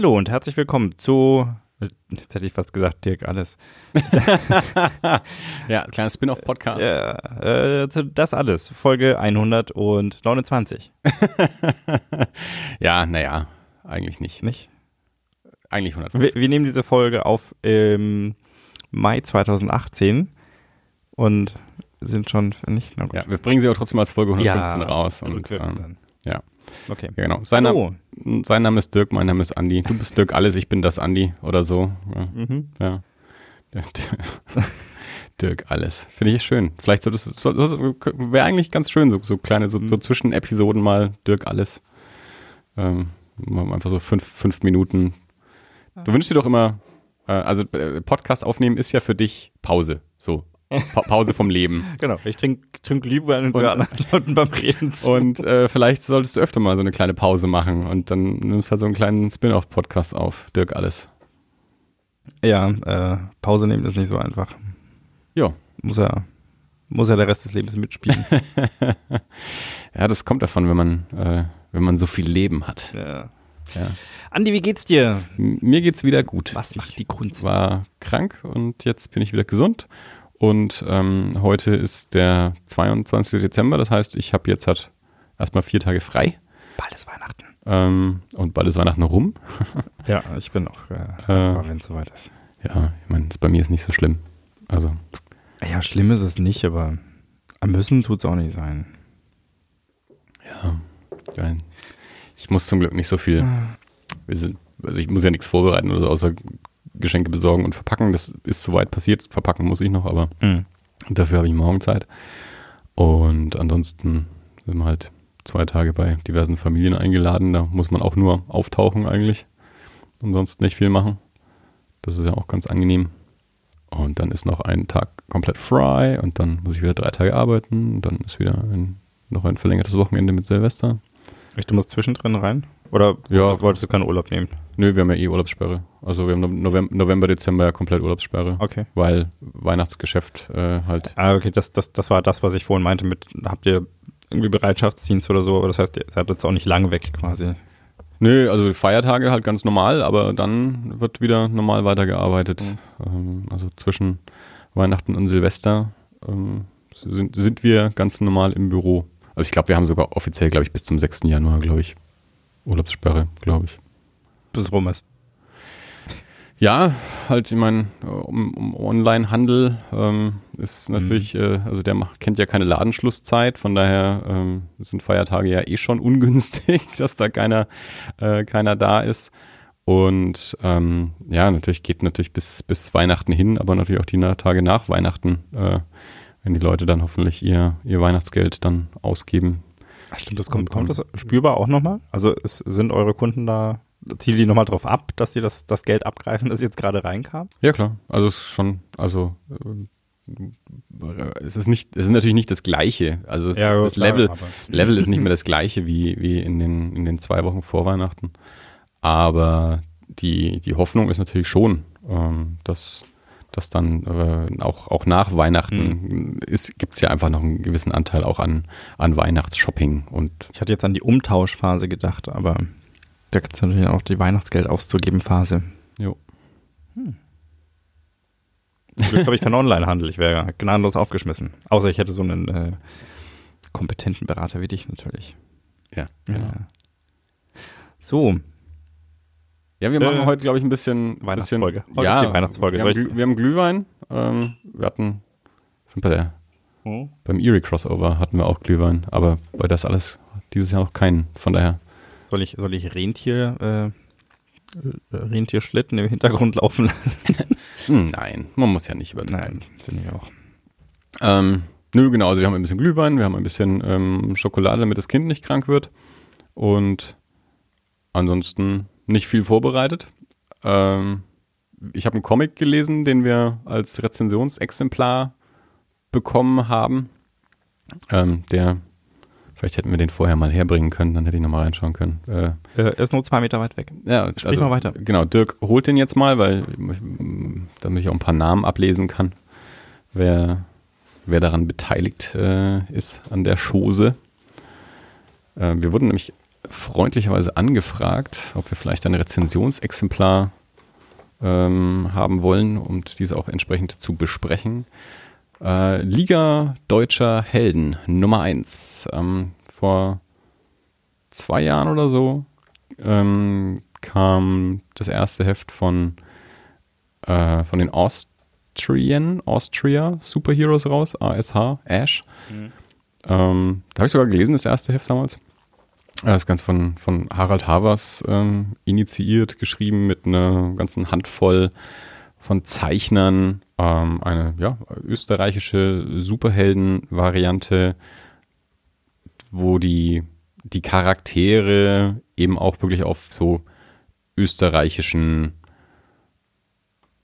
Hallo und herzlich willkommen zu, jetzt hätte ich fast gesagt, Dirk, alles. ja, kleiner Spin-off-Podcast. Ja, äh, das alles, Folge 129. ja, naja, eigentlich nicht. Nicht? Eigentlich 100. Wir, wir nehmen diese Folge auf im Mai 2018 und sind schon nicht. Ja, wir bringen sie aber trotzdem als Folge 115 ja, raus. Und, ähm, ja. Okay. Ja, genau. Sein, Name, sein Name ist Dirk, mein Name ist Andi. Du bist Dirk alles, ich bin das Andi oder so. Ja. Mhm. ja. Dirk alles. Finde ich schön. Vielleicht soll das, das wäre eigentlich ganz schön, so, so kleine, so, so mhm. Zwischenepisoden mal Dirk alles. Ähm, einfach so fünf, fünf Minuten. Du wünschst dir doch immer, äh, also äh, Podcast aufnehmen ist ja für dich Pause. So, Pa Pause vom Leben. Genau, ich trinke trink Glühwein und, und anderen Leuten beim Reden zu. Und äh, vielleicht solltest du öfter mal so eine kleine Pause machen und dann nimmst du halt so einen kleinen Spin-off-Podcast auf, Dirk alles. Ja, äh, Pause nehmen ist nicht so einfach. Ja. Muss ja, muss ja der Rest des Lebens mitspielen. ja, das kommt davon, wenn man, äh, wenn man so viel Leben hat. Ja. Ja. Andi, wie geht's dir? M mir geht's wieder gut. Was macht die Kunst? Ich war krank und jetzt bin ich wieder gesund und ähm, heute ist der 22. Dezember, das heißt, ich habe jetzt halt erstmal vier Tage frei. Bald ist Weihnachten. Ähm, und bald ist Weihnachten rum. ja, ich bin auch, äh, äh, wenn es soweit ist. Ja, ich meine, bei mir ist nicht so schlimm. Also. Ja, schlimm ist es nicht, aber am müssen tut es auch nicht sein. Ja, ich muss zum Glück nicht so viel. Ah. Sind, also ich muss ja nichts vorbereiten oder so, außer Geschenke besorgen und verpacken. Das ist soweit passiert. Verpacken muss ich noch, aber mhm. dafür habe ich morgen Zeit. Und ansonsten sind wir halt zwei Tage bei diversen Familien eingeladen. Da muss man auch nur auftauchen eigentlich. Und sonst nicht viel machen. Das ist ja auch ganz angenehm. Und dann ist noch ein Tag komplett frei und dann muss ich wieder drei Tage arbeiten. Und dann ist wieder ein, noch ein verlängertes Wochenende mit Silvester. Du musst zwischendrin rein? Oder ja. wolltest du keinen Urlaub nehmen? Nö, wir haben ja eh Urlaubssperre. Also wir haben November, November Dezember ja komplett Urlaubssperre. Okay. Weil Weihnachtsgeschäft äh, halt. Ah, okay, das, das, das war das, was ich vorhin meinte mit, habt ihr irgendwie Bereitschaftsdienst oder so, aber das heißt, ihr seid jetzt auch nicht lang weg quasi. Nö, also Feiertage halt ganz normal, aber dann wird wieder normal weitergearbeitet. Mhm. Ähm, also zwischen Weihnachten und Silvester ähm, sind, sind wir ganz normal im Büro. Also ich glaube, wir haben sogar offiziell, glaube ich, bis zum 6. Januar, glaube ich, Urlaubssperre, glaube ich. Bis rum ist. Ja, halt, ich meine, um, um Online-Handel ähm, ist natürlich, mhm. äh, also der macht, kennt ja keine Ladenschlusszeit, von daher ähm, sind Feiertage ja eh schon ungünstig, dass da keiner, äh, keiner da ist. Und ähm, ja, natürlich geht natürlich bis, bis Weihnachten hin, aber natürlich auch die Tage nach Weihnachten, äh, wenn die Leute dann hoffentlich ihr, ihr Weihnachtsgeld dann ausgeben. Ach stimmt, das kommt, kommt das spürbar auch nochmal? Also es, sind eure Kunden da zielen die nochmal drauf ab, dass sie das, das Geld abgreifen, das jetzt gerade reinkam? Ja, klar. Also es ist schon, also äh, es ist nicht, es ist natürlich nicht das Gleiche. Also ja, das, das klar, Level, Level ist nicht mehr das Gleiche wie, wie in den, in den zwei Wochen vor Weihnachten. Aber die, die Hoffnung ist natürlich schon, ähm, dass, dass dann äh, auch, auch nach Weihnachten mhm. gibt es ja einfach noch einen gewissen Anteil auch an, an Weihnachtsshopping. Und ich hatte jetzt an die Umtauschphase gedacht, aber da gibt es natürlich auch die Weihnachtsgeld auszugeben Phase. Jo. Hm. Glück habe ich keinen Onlinehandel. Ich wäre gnadenlos aufgeschmissen. Außer ich hätte so einen äh, kompetenten Berater wie dich natürlich. Ja, genau. Ja. So. Ja, wir machen äh, heute, glaube ich, ein bisschen Weihnachtsfolge. Bisschen, ja, die Weihnachtsfolge. Wir, haben, wir haben Glühwein. Ähm, wir hatten bei der, hm? beim Erie Crossover hatten wir auch Glühwein, aber bei das alles dieses Jahr noch keinen. Von daher soll ich, soll ich Rentier, äh, äh, Rentierschlitten im Hintergrund laufen lassen? Hm, nein, man muss ja nicht übertreiben. Nein, finde ich auch. Ähm, nö, genau, also wir haben ein bisschen Glühwein, wir haben ein bisschen ähm, Schokolade, damit das Kind nicht krank wird. Und ansonsten nicht viel vorbereitet. Ähm, ich habe einen Comic gelesen, den wir als Rezensionsexemplar bekommen haben. Ähm, der Vielleicht hätten wir den vorher mal herbringen können, dann hätte ich nochmal reinschauen können. Äh, er ist nur zwei Meter weit weg. Ja, Sprich also, mal weiter. Genau, Dirk holt den jetzt mal, weil damit ich auch ein paar Namen ablesen kann, wer, wer daran beteiligt äh, ist an der Chose. Äh, wir wurden nämlich freundlicherweise angefragt, ob wir vielleicht ein Rezensionsexemplar ähm, haben wollen, um diese auch entsprechend zu besprechen. Äh, Liga Deutscher Helden Nummer 1. Ähm, vor zwei Jahren oder so ähm, kam das erste Heft von, äh, von den Austrian, Austria Superheroes raus, ASH, Ash. Mhm. Ähm, da habe ich sogar gelesen, das erste Heft damals. Das Ganze von, von Harald Havers ähm, initiiert, geschrieben mit einer ganzen Handvoll von Zeichnern. Ähm, eine ja, österreichische Superhelden-Variante, wo die, die Charaktere eben auch wirklich auf so österreichischen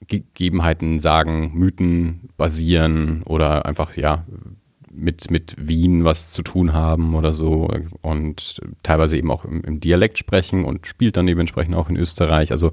Gegebenheiten, Sagen, Mythen basieren oder einfach, ja, mit, mit Wien was zu tun haben oder so und teilweise eben auch im, im Dialekt sprechen und spielt dann eben entsprechend auch in Österreich. Also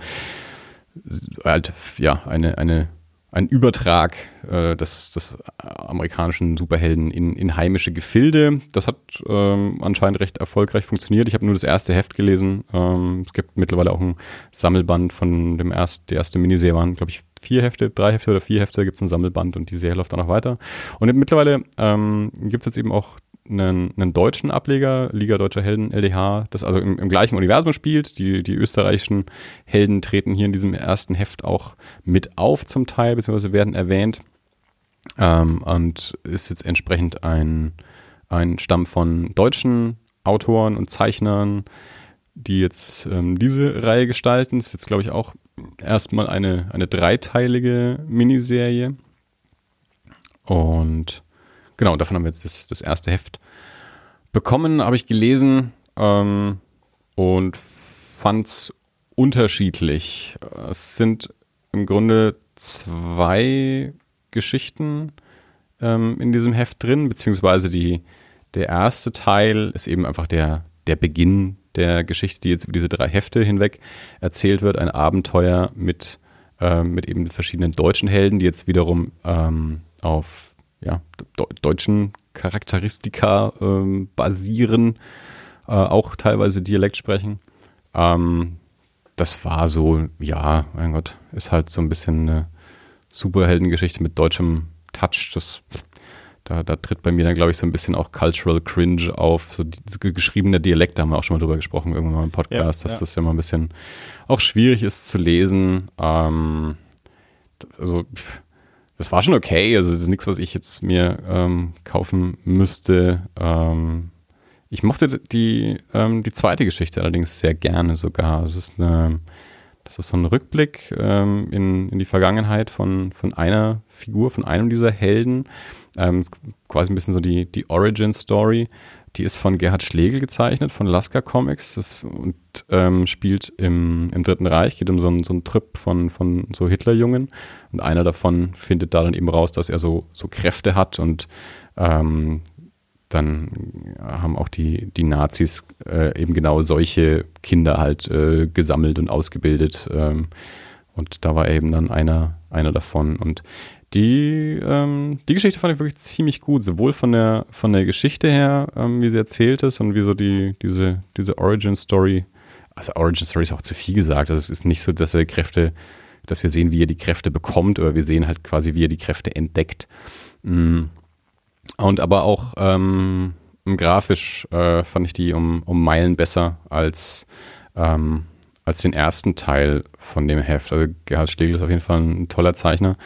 halt, ja, eine, eine ein Übertrag äh, des, des amerikanischen Superhelden in, in heimische Gefilde. Das hat ähm, anscheinend recht erfolgreich funktioniert. Ich habe nur das erste Heft gelesen. Ähm, es gibt mittlerweile auch ein Sammelband von dem ersten, der erste Miniserie waren, glaube ich, vier Hefte, drei Hefte oder vier Hefte gibt es ein Sammelband und die Serie läuft dann noch weiter. Und mittlerweile ähm, gibt es jetzt eben auch einen, einen deutschen Ableger, Liga Deutscher Helden, LDH, das also im, im, gleichen Universum spielt. Die, die österreichischen Helden treten hier in diesem ersten Heft auch mit auf zum Teil, beziehungsweise werden erwähnt. Ähm, und ist jetzt entsprechend ein, ein Stamm von deutschen Autoren und Zeichnern, die jetzt ähm, diese Reihe gestalten. Das ist jetzt, glaube ich, auch erstmal eine, eine dreiteilige Miniserie. Und Genau, davon haben wir jetzt das, das erste Heft bekommen, habe ich gelesen ähm, und fand es unterschiedlich. Es sind im Grunde zwei Geschichten ähm, in diesem Heft drin, beziehungsweise die, der erste Teil ist eben einfach der, der Beginn der Geschichte, die jetzt über diese drei Hefte hinweg erzählt wird. Ein Abenteuer mit, äh, mit eben verschiedenen deutschen Helden, die jetzt wiederum ähm, auf ja, de deutschen Charakteristika ähm, basieren, äh, auch teilweise Dialekt sprechen. Ähm, das war so, ja, mein Gott, ist halt so ein bisschen eine Superheldengeschichte mit deutschem Touch. Das, da, da tritt bei mir dann, glaube ich, so ein bisschen auch Cultural Cringe auf. So die, geschriebene Dialekt, da haben wir auch schon mal drüber gesprochen, irgendwann mal im Podcast, ja, dass ja. das ja mal ein bisschen auch schwierig ist zu lesen. Ähm, also, das war schon okay. Also, das ist nichts, was ich jetzt mir ähm, kaufen müsste. Ähm, ich mochte die, ähm, die zweite Geschichte allerdings sehr gerne sogar. Es ist eine, das ist so ein Rückblick ähm, in, in die Vergangenheit von, von einer Figur, von einem dieser Helden. Ähm, quasi ein bisschen so die, die Origin-Story. Die ist von Gerhard Schlegel gezeichnet, von Lasker Comics das, und ähm, spielt im, im Dritten Reich, geht um so einen, so einen Trip von, von so Hitlerjungen. Und einer davon findet da dann eben raus, dass er so, so Kräfte hat und ähm, dann haben auch die, die Nazis äh, eben genau solche Kinder halt äh, gesammelt und ausgebildet. Ähm, und da war er eben dann einer, einer davon. Und die, ähm, die Geschichte fand ich wirklich ziemlich gut, sowohl von der, von der Geschichte her, ähm, wie sie erzählt ist und wie so die, diese, diese Origin-Story, also Origin-Story ist auch zu viel gesagt, also es ist nicht so, dass er Kräfte, dass wir sehen, wie er die Kräfte bekommt, aber wir sehen halt quasi, wie er die Kräfte entdeckt. Mm. Und aber auch ähm, grafisch äh, fand ich die um, um Meilen besser als, ähm, als den ersten Teil von dem Heft. Also Gerhard Schlegel ist auf jeden Fall ein toller Zeichner.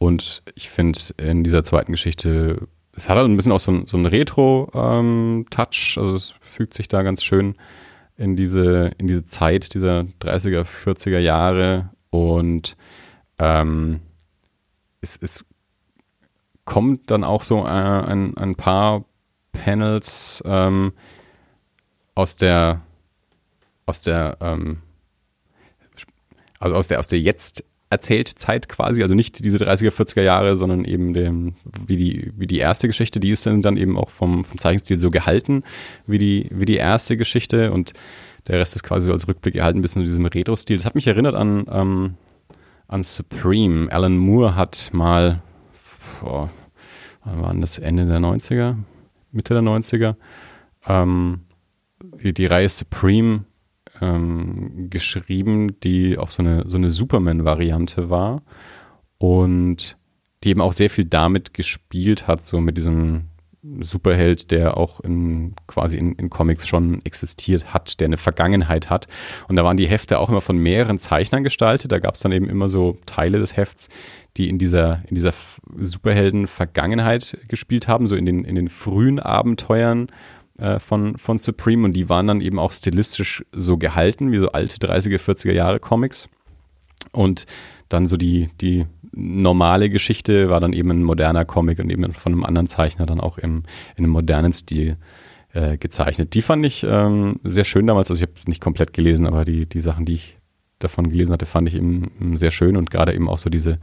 Und ich finde in dieser zweiten Geschichte, es hat halt ein bisschen auch so, so einen Retro-Touch, ähm, also es fügt sich da ganz schön in diese, in diese Zeit dieser 30er, 40er Jahre. Und ähm, es, es kommt dann auch so ein, ein, ein paar Panels ähm, aus der aus der ähm, also aus der aus der jetzt erzählt Zeit quasi, also nicht diese 30er, 40er Jahre, sondern eben dem, wie die, wie die erste Geschichte, die ist dann eben auch vom, vom Zeichenstil so gehalten, wie die, wie die erste Geschichte und der Rest ist quasi so als Rückblick gehalten, ein bisschen in diesem Retro-Stil. Das hat mich erinnert an, ähm, an Supreme. Alan Moore hat mal, boah, wann war das Ende der 90er? Mitte der 90er? Ähm, die, die Reihe Supreme ähm, geschrieben, die auch so eine, so eine Superman-Variante war und die eben auch sehr viel damit gespielt hat, so mit diesem Superheld, der auch in, quasi in, in, Comics schon existiert hat, der eine Vergangenheit hat. Und da waren die Hefte auch immer von mehreren Zeichnern gestaltet. Da gab es dann eben immer so Teile des Hefts, die in dieser, in dieser Superhelden-Vergangenheit gespielt haben, so in den, in den frühen Abenteuern äh, von, von Supreme. Und die waren dann eben auch stilistisch so gehalten, wie so alte 30er, 40er Jahre Comics. Und dann so die, die normale Geschichte war dann eben ein moderner Comic und eben von einem anderen Zeichner dann auch im, in einem modernen Stil äh, gezeichnet. Die fand ich ähm, sehr schön damals. Also ich habe es nicht komplett gelesen, aber die, die Sachen, die ich davon gelesen hatte, fand ich eben sehr schön und gerade eben auch so diese,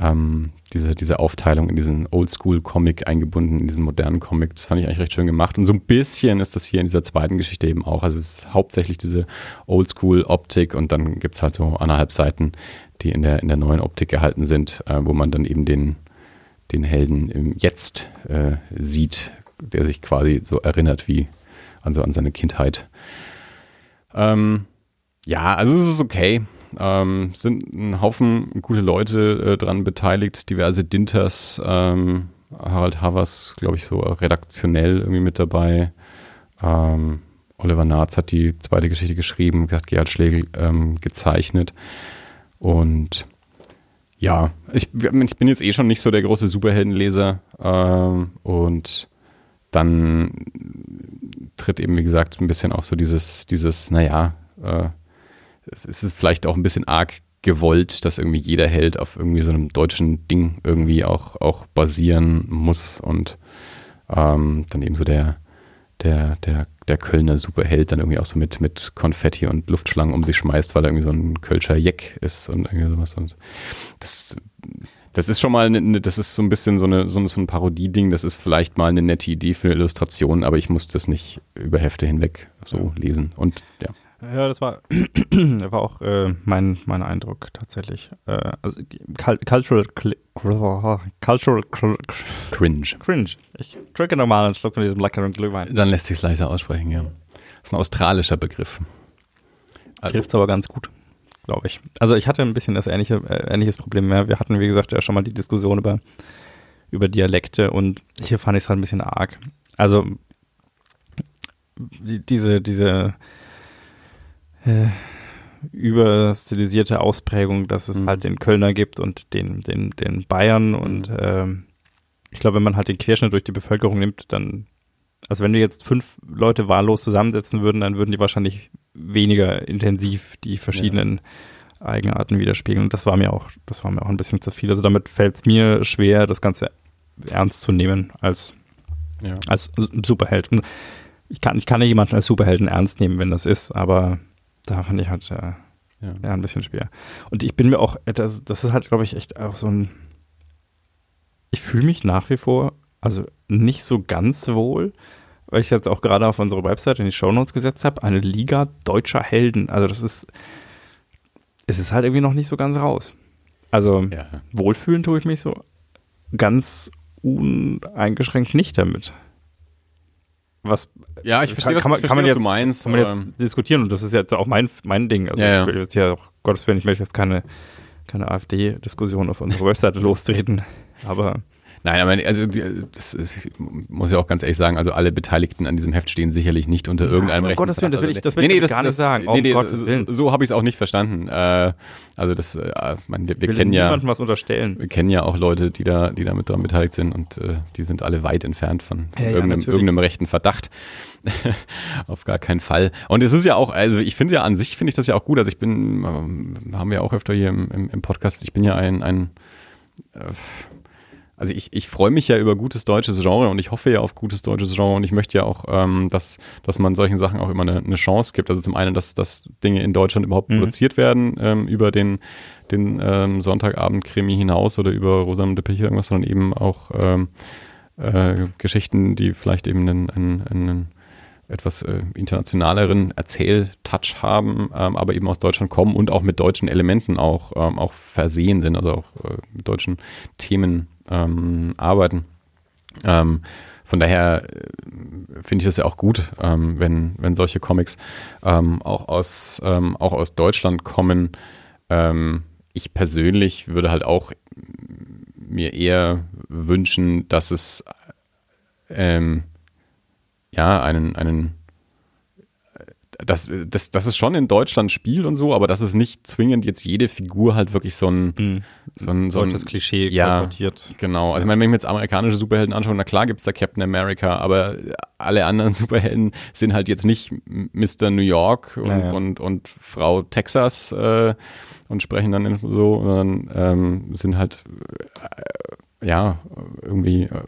ähm, diese, diese Aufteilung in diesen Oldschool-Comic eingebunden, in diesen modernen Comic, das fand ich eigentlich recht schön gemacht. Und so ein bisschen ist das hier in dieser zweiten Geschichte eben auch. Also es ist hauptsächlich diese Oldschool-Optik und dann gibt es halt so anderthalb Seiten, die in der, in der neuen Optik gehalten sind, äh, wo man dann eben den, den Helden im Jetzt äh, sieht, der sich quasi so erinnert wie also an seine Kindheit. Ähm, ja, also es ist okay. Ähm, sind ein Haufen gute Leute äh, dran beteiligt, diverse Dinters, ähm, Harald Havers, glaube ich, so redaktionell irgendwie mit dabei. Ähm, Oliver Naatz hat die zweite Geschichte geschrieben, hat Gerhard Schlegel ähm, gezeichnet. Und ja, ich, ich, bin jetzt eh schon nicht so der große Superheldenleser. Ähm, und dann tritt eben, wie gesagt, ein bisschen auch so dieses, dieses, naja, äh, es ist vielleicht auch ein bisschen arg gewollt, dass irgendwie jeder Held auf irgendwie so einem deutschen Ding irgendwie auch, auch basieren muss und ähm, dann eben so der, der, der, der Kölner Superheld dann irgendwie auch so mit, mit Konfetti und Luftschlangen um sich schmeißt, weil er irgendwie so ein Kölscher Jeck ist und irgendwie sowas. Und das, das ist schon mal, eine, das ist so ein bisschen so, eine, so ein Parodie-Ding, das ist vielleicht mal eine nette Idee für eine Illustration, aber ich muss das nicht über Hefte hinweg so lesen. Und ja. Ja, das war, war auch äh, mein, mein Eindruck tatsächlich. Äh, also cultural, cultural cringe. Cringe. Ich trinke nochmal einen Schluck von diesem leckeren Glühwein. Dann lässt sich es leichter aussprechen, ja. Das ist ein australischer Begriff. Also. Trifft aber ganz gut, glaube ich. Also ich hatte ein bisschen das ähnliche, äh, ähnliches Problem mehr. Wir hatten, wie gesagt, ja schon mal die Diskussion über, über Dialekte und hier fand ich es halt ein bisschen arg. Also die, diese, diese äh, überstilisierte Ausprägung, dass es mhm. halt den Kölner gibt und den, den, den Bayern und äh, ich glaube, wenn man halt den Querschnitt durch die Bevölkerung nimmt, dann, also wenn wir jetzt fünf Leute wahllos zusammensetzen würden, dann würden die wahrscheinlich weniger intensiv die verschiedenen ja. Eigenarten widerspiegeln. Und das war mir auch, das war mir auch ein bisschen zu viel. Also damit fällt es mir schwer, das Ganze ernst zu nehmen als, ja. als Superheld. Ich kann, ich kann ja jemanden als Superhelden ernst nehmen, wenn das ist, aber da fand ich halt äh, ja. ja. ein bisschen schwer. Und ich bin mir auch, das, das ist halt, glaube ich, echt auch so ein. Ich fühle mich nach wie vor, also nicht so ganz wohl, weil ich jetzt auch gerade auf unsere Website in die Shownotes gesetzt habe, eine Liga deutscher Helden. Also das ist, es ist halt irgendwie noch nicht so ganz raus. Also ja. wohlfühlen tue ich mich so ganz uneingeschränkt nicht damit was ja, ich verstehe, kann, was, kann man jetzt, du meinst. Kann man jetzt diskutieren und das ist jetzt auch mein, mein Ding. Also ja, ich will jetzt ja auch, Gottes Willen, ich möchte jetzt keine, keine AfD-Diskussion auf unserer Webseite lostreten, aber Nein, aber also das ist, muss ja auch ganz ehrlich sagen, also alle Beteiligten an diesem Heft stehen sicherlich nicht unter irgendeinem ja, Recht. Gottes Willen, das will ich, das will nee, nee, ich das, gar nicht sagen. Nee, nee, Gottes Willen. So, so habe ich es auch nicht verstanden. Äh, also das, äh, man, wir, wir kennen ja was unterstellen. Wir kennen ja auch Leute, die da, die da mit daran beteiligt sind und äh, die sind alle weit entfernt von, von ja, irgendeinem, ja, irgendeinem rechten Verdacht. Auf gar keinen Fall. Und es ist ja auch, also ich finde ja an sich finde ich das ja auch gut. Also ich bin, äh, haben wir auch öfter hier im, im, im Podcast. Ich bin ja ein, ein äh, also ich, ich freue mich ja über gutes deutsches Genre und ich hoffe ja auf gutes deutsches Genre und ich möchte ja auch, ähm, dass, dass man solchen Sachen auch immer eine, eine Chance gibt. Also zum einen, dass, dass Dinge in Deutschland überhaupt mhm. produziert werden ähm, über den, den ähm, Sonntagabend-Krimi hinaus oder über Rosamunde Pilcher irgendwas, sondern eben auch ähm, äh, Geschichten, die vielleicht eben einen, einen, einen etwas äh, internationaleren Erzähltouch haben, ähm, aber eben aus Deutschland kommen und auch mit deutschen Elementen auch, ähm, auch versehen sind, also auch äh, mit deutschen Themen ähm, arbeiten. Ähm, von daher äh, finde ich das ja auch gut, ähm, wenn, wenn solche Comics ähm, auch, aus, ähm, auch aus Deutschland kommen. Ähm, ich persönlich würde halt auch mir eher wünschen, dass es ja einen, einen dass, dass, dass es schon in Deutschland spielt und so, aber dass es nicht zwingend jetzt jede Figur halt wirklich so ein, Mhm. so ein, so ein Deutsches Klischee ja, kolportiert. Genau, also ich meine, wenn ich mir jetzt amerikanische Superhelden anschaue, na klar gibt es da Captain America, aber alle anderen Superhelden sind halt jetzt nicht Mr. New York und, Ja, ja. und, und Frau Texas äh, und sprechen dann so, sondern ähm, sind halt äh, ja irgendwie äh,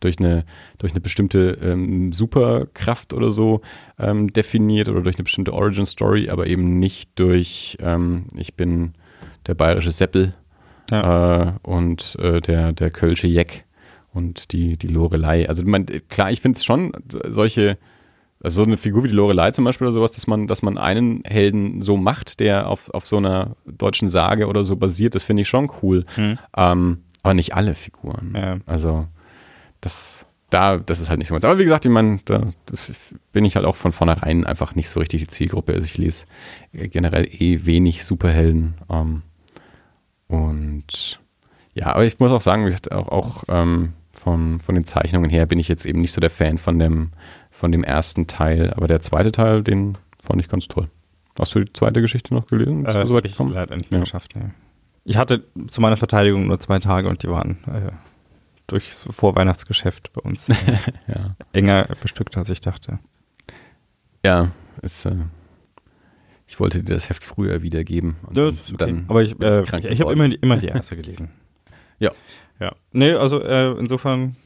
durch eine durch eine bestimmte ähm, Superkraft oder so ähm, definiert oder durch eine bestimmte Origin Story, aber eben nicht durch ähm, ich bin der bayerische Seppel äh, und äh, der, der Kölsche Jeck und die, die Lorelei. Also man, klar, ich finde es schon solche, also so eine Figur wie die Lorelei zum Beispiel oder sowas, dass man, dass man einen Helden so macht, der auf, auf so einer deutschen Sage oder so basiert, das finde ich schon cool. Hm. Ähm, aber nicht alle Figuren. Ja. Also das, da, das ist halt nicht so meins. Aber wie gesagt, ich meine, da bin ich halt auch von vornherein einfach nicht so richtig die Zielgruppe. Also ich lese generell eh wenig Superhelden. Ähm, und ja, aber ich muss auch sagen, wie gesagt, auch, auch ähm, von, von den Zeichnungen her bin ich jetzt eben nicht so der Fan von dem, von dem ersten Teil. Aber der zweite Teil, den fand ich ganz toll. Hast du die zweite Geschichte noch gelesen? Äh, so weit hab ich leider nicht mehr Ja. geschafft. Nee. Ich hatte zu meiner Verteidigung nur zwei Tage und die waren äh, durchs Vorweihnachtsgeschäft bei uns äh, Ja. enger bestückt, als ich dachte. Ja, es, äh, ich wollte dir das Heft früher wiedergeben. Okay. dann Aber ich, äh, ich, ich habe immer, die- immer die erste gelesen. Ja. Ja. Nee, also äh, insofern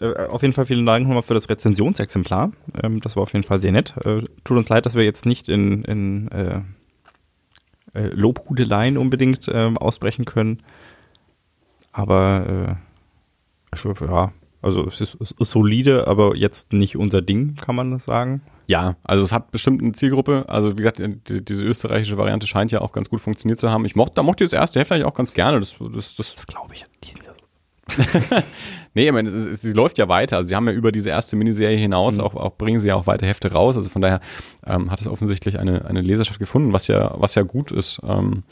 äh, auf jeden Fall vielen Dank nochmal für das Rezensionsexemplar. Ähm, das war auf jeden Fall sehr nett. Äh, tut uns leid, dass wir jetzt nicht in, in äh, Lobhudeleien unbedingt ähm, ausbrechen können. Aber äh, ich, ja, also es ist, es ist solide, aber jetzt nicht unser Ding, kann man das sagen. Ja, also es hat bestimmt eine Zielgruppe. Also wie gesagt, die, diese österreichische Variante scheint ja auch ganz gut funktioniert zu haben. Ich mochte, da mochte ich das erste Heft eigentlich auch ganz gerne. Das, das, das, Das glaube ich. Die sind ja so. nee, ich meine, es, es, sie läuft ja weiter. Also sie haben ja über diese erste Miniserie hinaus auch, auch bringen sie ja auch weiter Hefte raus. Also von daher ähm, hat es offensichtlich eine, eine Leserschaft gefunden, was ja, was ja gut ist. Ähm,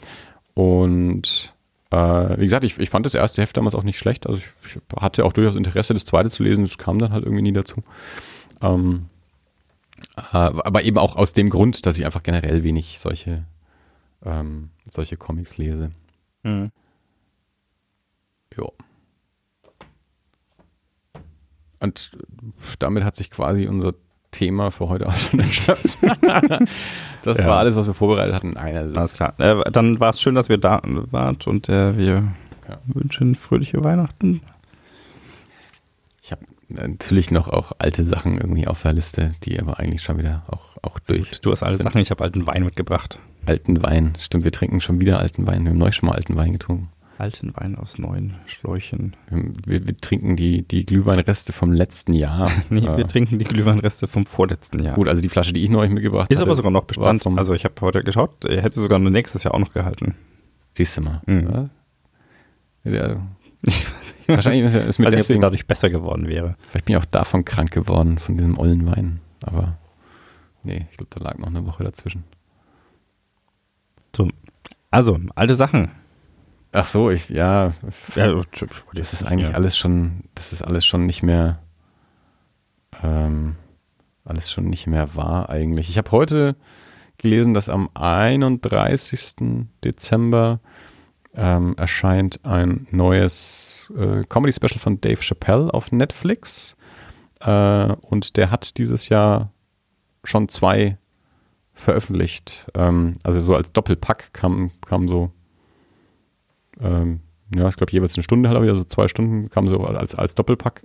und äh, wie gesagt, ich, ich fand das erste Heft damals auch nicht schlecht. Also ich, ich hatte auch durchaus Interesse, das zweite zu lesen. Das kam dann halt irgendwie nie dazu. Ähm, äh, aber eben auch aus dem Grund, dass ich einfach generell wenig solche, ähm, solche Comics lese. Mhm. Ja. Und damit hat sich quasi unser Thema für heute auch schon erschöpft. das Ja. war alles, was wir vorbereitet hatten. Nein, also Alles klar. Äh, dann war es schön, dass wir da wart und äh, wir Ja. wünschen fröhliche Weihnachten. ich habe natürlich noch auch alte Sachen irgendwie auf der Liste, die aber eigentlich schon wieder auch, auch durch Du hast alle sind. Sachen, ich habe alten Wein mitgebracht. alten Wein. Stimmt, wir trinken schon wieder alten Wein. Wir haben neulich schon mal alten Wein getrunken. Alten Wein aus neuen Schläuchen. Wir, wir trinken die, die Glühweinreste vom letzten Jahr. Nee, Äh, wir trinken die Glühweinreste vom vorletzten Jahr. Gut, also die Flasche, die ich neulich mitgebracht Ist hatte, aber sogar noch Bestand. Also ich habe heute geschaut, er hätte sogar nur nächstes Jahr auch noch gehalten. Siehst du mal. Mhm. Ja. Der, wahrscheinlich ist, mir Also deswegen, dadurch besser geworden wäre. vielleicht bin ich auch davon krank geworden, von diesem ollen Wein. Aber nee, ich glaube, da lag noch eine Woche dazwischen. So. Also, alte Sachen. Ach so, ich, ja, Ja, das ist eigentlich ja. alles schon, das ist alles schon nicht mehr, ähm, alles schon nicht mehr wahr eigentlich. Ich habe heute gelesen, dass am 31. Dezember ähm, erscheint ein neues äh, Comedy-Special von Dave Chappelle auf Netflix. Äh, und der hat dieses Jahr schon zwei veröffentlicht. Ähm, also so als Doppelpack kam, kam so, ähm, ja, ich glaube jeweils eine Stunde halt, also zwei Stunden kam so als, als Doppelpack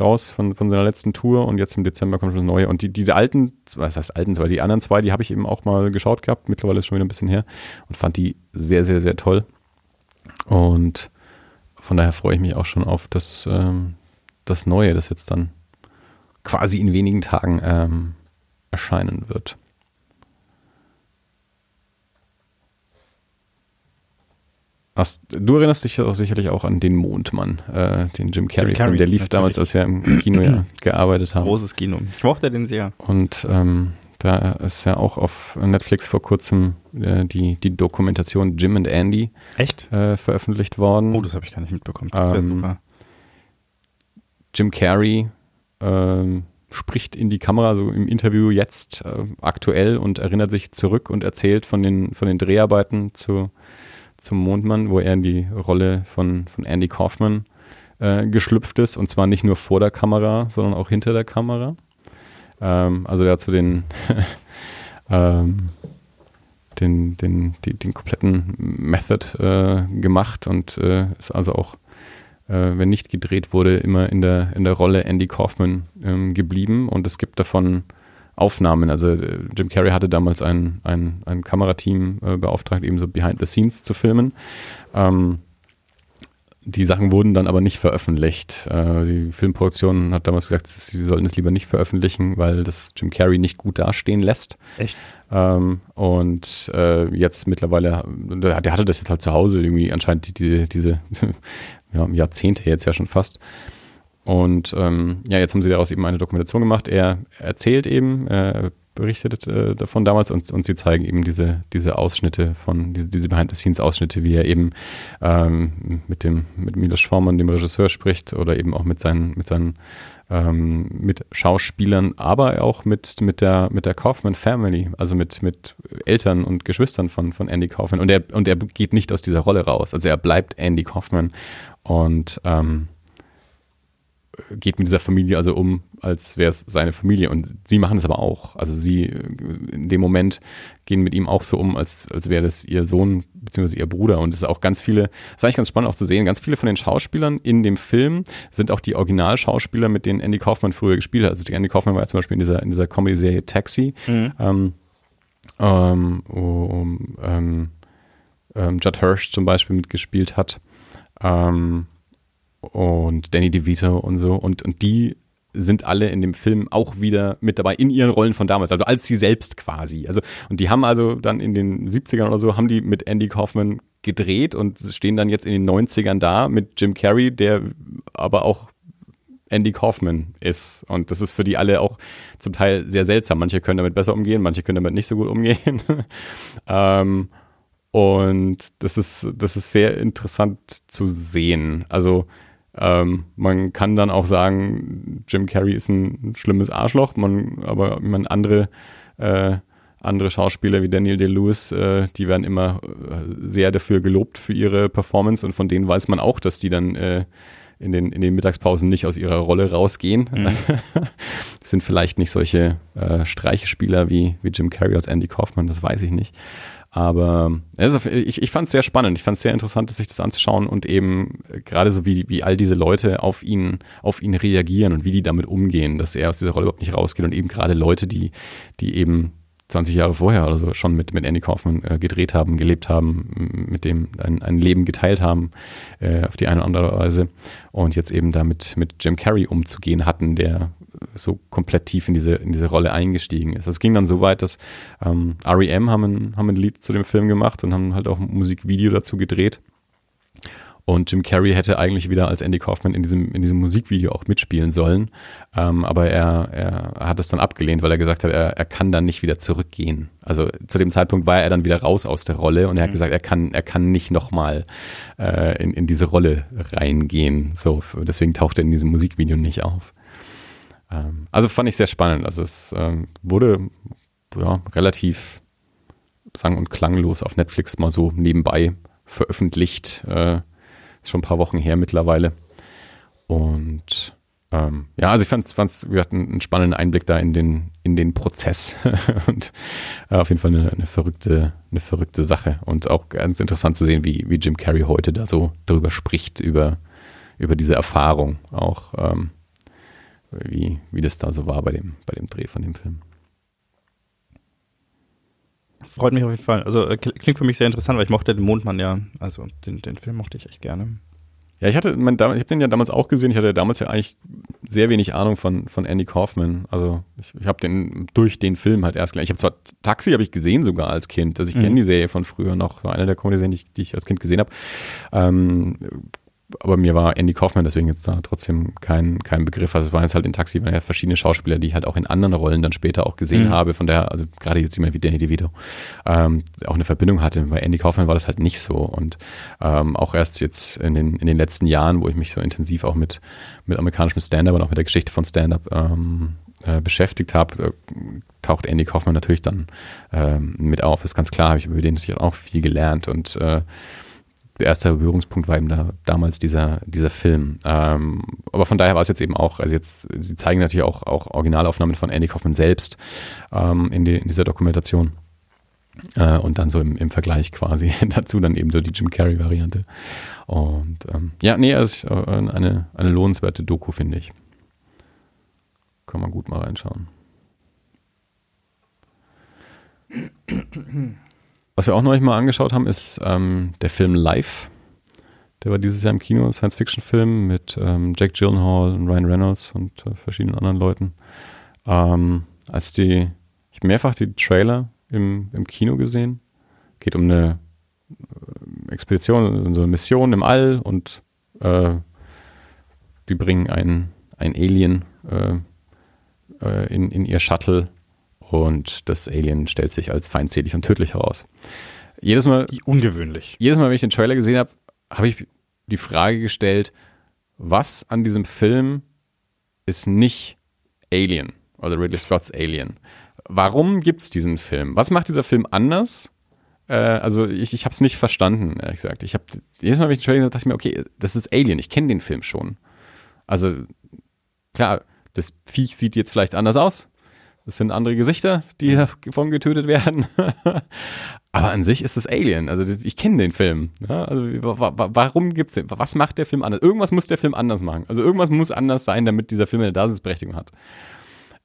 raus von, von seiner letzten Tour und jetzt im Dezember kommt schon das neue. Und die, diese alten, was heißt alten zwei, die anderen zwei, die habe ich eben auch mal geschaut gehabt, mittlerweile ist schon wieder ein bisschen her und fand die sehr, sehr, sehr toll. Und von daher freue ich mich auch schon auf das, ähm, das Neue, das jetzt dann quasi in wenigen Tagen ähm, erscheinen wird. Hast, du erinnerst dich auch sicherlich auch an den Mondmann, äh, den Jim Carrey, Carrey, der lief natürlich. damals, als wir im Kino ja gearbeitet haben. Großes Kino. Ich mochte den sehr. Und ähm, da ist ja auch auf Netflix vor kurzem äh, die, die Dokumentation Jim and Andy Echt? äh, veröffentlicht worden. Oh, das habe ich gar nicht mitbekommen. Das wäre Ähm, super. Jim Carrey ähm, spricht in die Kamera, so im Interview jetzt äh, aktuell und erinnert sich zurück und erzählt von den, von den Dreharbeiten zu, zum Mondmann, wo er in die Rolle von, von Andy Kaufman äh, geschlüpft ist und zwar nicht nur vor der Kamera, sondern auch hinter der Kamera. Ähm, also er hat so den, ähm, den, den, die, den kompletten Method äh, gemacht und äh, ist also auch äh, wenn nicht gedreht wurde, immer in der, in der Rolle Andy Kaufman ähm, geblieben und es gibt davon Aufnahmen. Also äh, Jim Carrey hatte damals ein, ein, ein Kamerateam äh, beauftragt, eben so Behind the Scenes zu filmen. Ähm, die Sachen wurden dann aber nicht veröffentlicht. Äh, die Filmproduktion hat damals gesagt, sie sollten es lieber nicht veröffentlichen, weil das Jim Carrey nicht gut dastehen lässt. Echt? Ähm, und äh, jetzt mittlerweile, der der hatte das jetzt halt zu Hause irgendwie anscheinend die, diese, ja, Jahrzehnte jetzt ja schon fast. Und ähm, ja, jetzt haben sie daraus eben eine Dokumentation gemacht. Er erzählt eben, er berichtet äh, davon damals und, und sie zeigen eben diese, diese Ausschnitte von, diese, diese Behind-the-Scenes-Ausschnitte, wie er eben ähm, mit dem, mit Milos Forman, dem Regisseur, spricht oder eben auch mit seinen, mit seinen ähm, mit Schauspielern, aber auch mit, mit der, mit der Kaufman Family, also mit, mit Eltern und Geschwistern von, von Andy Kaufman. Und er, und er geht nicht aus dieser Rolle raus. Also er bleibt Andy Kaufman und ähm, geht mit dieser Familie also um, als wäre es seine Familie. Und sie machen es aber auch. Also sie äh, in dem Moment gehen mit ihm auch so um, als, als wäre das ihr Sohn bzw. ihr Bruder. Und es ist auch ganz viele, das ist eigentlich ganz spannend auch zu sehen, ganz viele von den Schauspielern in dem Film sind auch die Originalschauspieler, mit denen Andy Kaufman früher gespielt hat. Also die Andy Kaufman war ja zum Beispiel in dieser, in dieser Comedy-Serie Taxi. Mhm. Ähm, ähm, um, ähm, ähm, Judd Hirsch zum Beispiel mitgespielt hat. Ähm, und Danny DeVito und so. Und, und die sind alle in dem Film auch wieder mit dabei in ihren Rollen von damals, also als sie selbst quasi. Also, und die haben also dann in den 70ern oder so, haben die mit Andy Kaufman gedreht und stehen dann jetzt in den 90ern da mit Jim Carrey, der aber auch Andy Kaufman ist. Und das ist für die alle auch zum Teil sehr seltsam. Manche können damit besser umgehen, manche können damit nicht so gut umgehen. ähm, und das ist, das ist sehr interessant zu sehen. Also ähm, man kann dann auch sagen, Jim Carrey ist ein schlimmes Arschloch, man, aber man andere, äh, andere Schauspieler wie Daniel Day-Lewis, äh, die werden immer äh, sehr dafür gelobt für ihre Performance und von denen weiß man auch, dass die dann äh, in den, in den Mittagspausen nicht aus ihrer Rolle rausgehen. Mhm. Sind vielleicht nicht solche äh, Streichspieler wie, wie Jim Carrey als Andy Kaufman, das weiß ich nicht. Aber auf- ich, ich fand es sehr spannend. Ich fand es sehr interessant, sich das anzuschauen und eben äh, gerade so, wie, wie all diese Leute auf ihn, auf ihn reagieren und wie die damit umgehen, dass er aus dieser Rolle überhaupt nicht rausgeht und eben gerade Leute, die, die eben 20 Jahre vorher oder so schon mit, mit Andy Kaufman äh, gedreht haben, gelebt haben, mit dem ein, ein Leben geteilt haben, äh, auf die eine oder andere Weise und jetzt eben damit mit Jim Carrey umzugehen hatten, der so komplett tief in diese, in diese Rolle eingestiegen ist. Es ging dann so weit, dass ähm, R.E.M. haben ein, haben ein Lied zu dem Film gemacht und haben halt auch ein Musikvideo dazu gedreht. Und Jim Carrey hätte eigentlich wieder als Andy Kaufman in diesem, in diesem Musikvideo auch mitspielen sollen. Ähm, aber er, er hat es dann abgelehnt, weil er gesagt hat, er, er kann dann nicht wieder zurückgehen. Also zu dem Zeitpunkt war er dann wieder raus aus der Rolle und er hat gesagt, er kann, er kann nicht nochmal äh, in, in diese Rolle reingehen. So, deswegen taucht er in diesem Musikvideo nicht auf. Ähm, also fand ich sehr spannend. Also es ähm, wurde ja, relativ sang- und klanglos auf Netflix mal so nebenbei veröffentlicht. Äh, ist schon ein paar Wochen her mittlerweile. Und ähm, ja, also ich fand es, gesagt, einen, einen spannenden Einblick da in den, in den Prozess. und äh, auf jeden Fall eine, eine, verrückte, eine verrückte Sache. Und auch ganz interessant zu sehen, wie, wie Jim Carrey heute da so darüber spricht, über, über diese Erfahrung auch. Ähm, wie, wie das da so war bei dem, bei dem Dreh von dem Film. Freut mich auf jeden Fall. Also äh, klingt für mich sehr interessant, weil ich mochte den Mondmann ja. Also den, den Film mochte ich echt gerne. Ja, ich hatte, mein, ich habe den ja damals auch gesehen. Ich hatte damals ja eigentlich sehr wenig Ahnung von, von Andy Kaufman. Also ich, ich habe den durch den Film halt erst gelernt. Ich habe zwar Taxi habe ich gesehen sogar als Kind. Also ich mhm. kenne die Serie von früher noch. War eine der Comedy-Serien, die, die, ich als Kind gesehen habe. Ähm, aber mir war Andy Kaufman deswegen jetzt da trotzdem kein, kein Begriff. Also es waren jetzt halt in Taxi waren ja verschiedene Schauspieler, die ich halt auch in anderen Rollen dann später auch gesehen mhm. habe. Von daher, also gerade jetzt jemand wie Danny DeVito, ähm, auch eine Verbindung hatte. Bei Andy Kaufman war das halt nicht so. Und ähm, auch erst jetzt in den, in den letzten Jahren, wo ich mich so intensiv auch mit, mit amerikanischem Stand-up und auch mit der Geschichte von Stand-up ähm, äh, beschäftigt habe, äh, taucht Andy Kaufman natürlich dann ähm, mit auf. Ist ganz klar, habe ich über den natürlich auch viel gelernt und äh, erster Berührungspunkt war eben da, damals dieser, dieser Film. Ähm, aber von daher war es jetzt eben auch, also jetzt, sie zeigen natürlich auch, auch Originalaufnahmen von Andy Kaufman selbst ähm, in, die, in dieser Dokumentation. Äh, und dann so im, im Vergleich quasi dazu dann eben so die Jim Carrey-Variante. Und ähm, ja, nee, also äh, eine, eine lohnenswerte Doku, finde ich. Kann man gut mal reinschauen. Was wir auch neulich mal angeschaut haben, ist ähm, der Film Life. Der war dieses Jahr im Kino, Science-Fiction-Film mit ähm, Jack Gyllenhaal und Ryan Reynolds und äh, verschiedenen anderen Leuten. Ähm, als die, ich habe mehrfach die Trailer im, im Kino gesehen. Geht um eine äh, Expedition, so eine Mission im All und äh, die bringen ein, ein Alien äh, äh in, in ihr Shuttle und das Alien stellt sich als feindselig und tödlich heraus. Jedes Mal. Ungewöhnlich. Jedes Mal, wenn ich den Trailer gesehen habe, habe ich die Frage gestellt, was an diesem Film ist nicht Alien oder Ridley Scott's Alien? Warum gibt es diesen Film? Was macht dieser Film anders? Äh, also ich, ich habe es nicht verstanden, ehrlich gesagt. Ich habe jedes Mal, wenn ich den Trailer gesehen habe, dachte ich mir, okay, das ist Alien. Ich kenne den Film schon. Also klar, das Viech sieht jetzt vielleicht anders aus. Das sind andere Gesichter, die davon getötet werden. Aber an sich ist es Alien. Also ich kenne den Film. Ja, also warum gibt's den? Was macht der Film anders? Irgendwas muss der Film anders machen. Also irgendwas muss anders sein, damit dieser Film eine Daseinsberechtigung hat.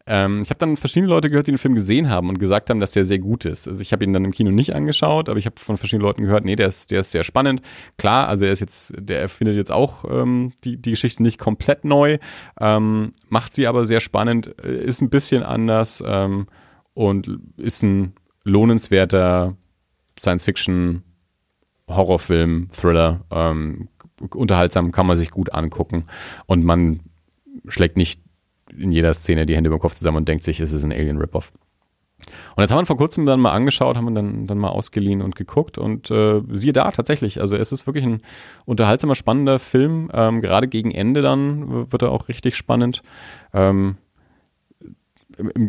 Ähm, ich habe dann verschiedene Leute gehört, die den Film gesehen haben und gesagt haben, dass der sehr gut ist. Also ich habe ihn dann im Kino nicht angeschaut, aber ich habe von verschiedenen Leuten gehört, nee, der ist, der ist sehr spannend. Klar, also er ist jetzt, der erfindet jetzt auch ähm, die, die Geschichte nicht komplett neu, ähm, macht sie aber sehr spannend, äh, ist ein bisschen anders ähm, und ist ein lohnenswerter Science-Fiction Horrorfilm, Thriller, ähm, unterhaltsam, kann man sich gut angucken und man schlägt nicht in jeder Szene die Hände über den Kopf zusammen und denkt sich, es ist ein Alien-Rip-Off. Und jetzt haben wir vor kurzem dann mal angeschaut, haben wir dann, dann mal ausgeliehen und geguckt und äh, siehe da tatsächlich, also es ist wirklich ein unterhaltsamer, spannender Film. Ähm, gerade gegen Ende dann wird er auch richtig spannend. Ähm,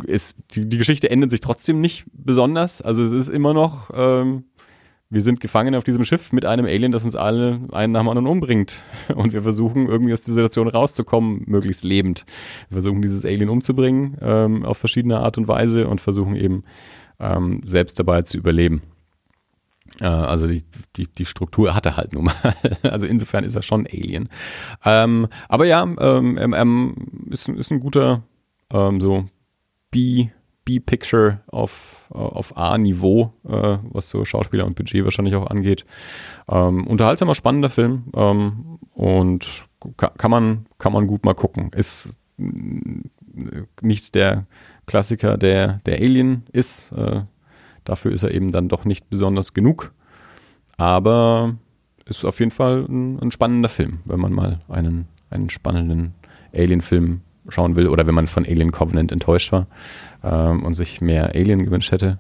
ist, die, die Geschichte endet sich trotzdem nicht besonders. Also es ist immer noch ähm, wir sind gefangen auf diesem Schiff mit einem Alien, das uns alle einen nach dem anderen umbringt. Und wir versuchen irgendwie aus dieser Situation rauszukommen, möglichst lebend. Wir versuchen dieses Alien umzubringen ähm, auf verschiedene Art und Weise und versuchen eben ähm, selbst dabei zu überleben. Äh, also die, die, die Struktur hat er halt nun mal. also insofern ist er schon Alien. Ähm, aber ja, ähm, ist, ist ein guter ähm, so B- B-Picture auf, auf A-Niveau, äh, was so Schauspieler und Budget wahrscheinlich auch angeht. Ähm, unterhaltsamer, spannender Film ähm, und kann, man, kann man gut mal gucken. Ist nicht der Klassiker, der, der Alien ist. Äh, dafür ist er eben dann doch nicht besonders genug. Aber ist auf jeden Fall ein, ein spannender Film, wenn man mal einen, einen spannenden Alien-Film schauen will oder wenn man von Alien Covenant enttäuscht war ähm, und sich mehr Alien gewünscht hätte,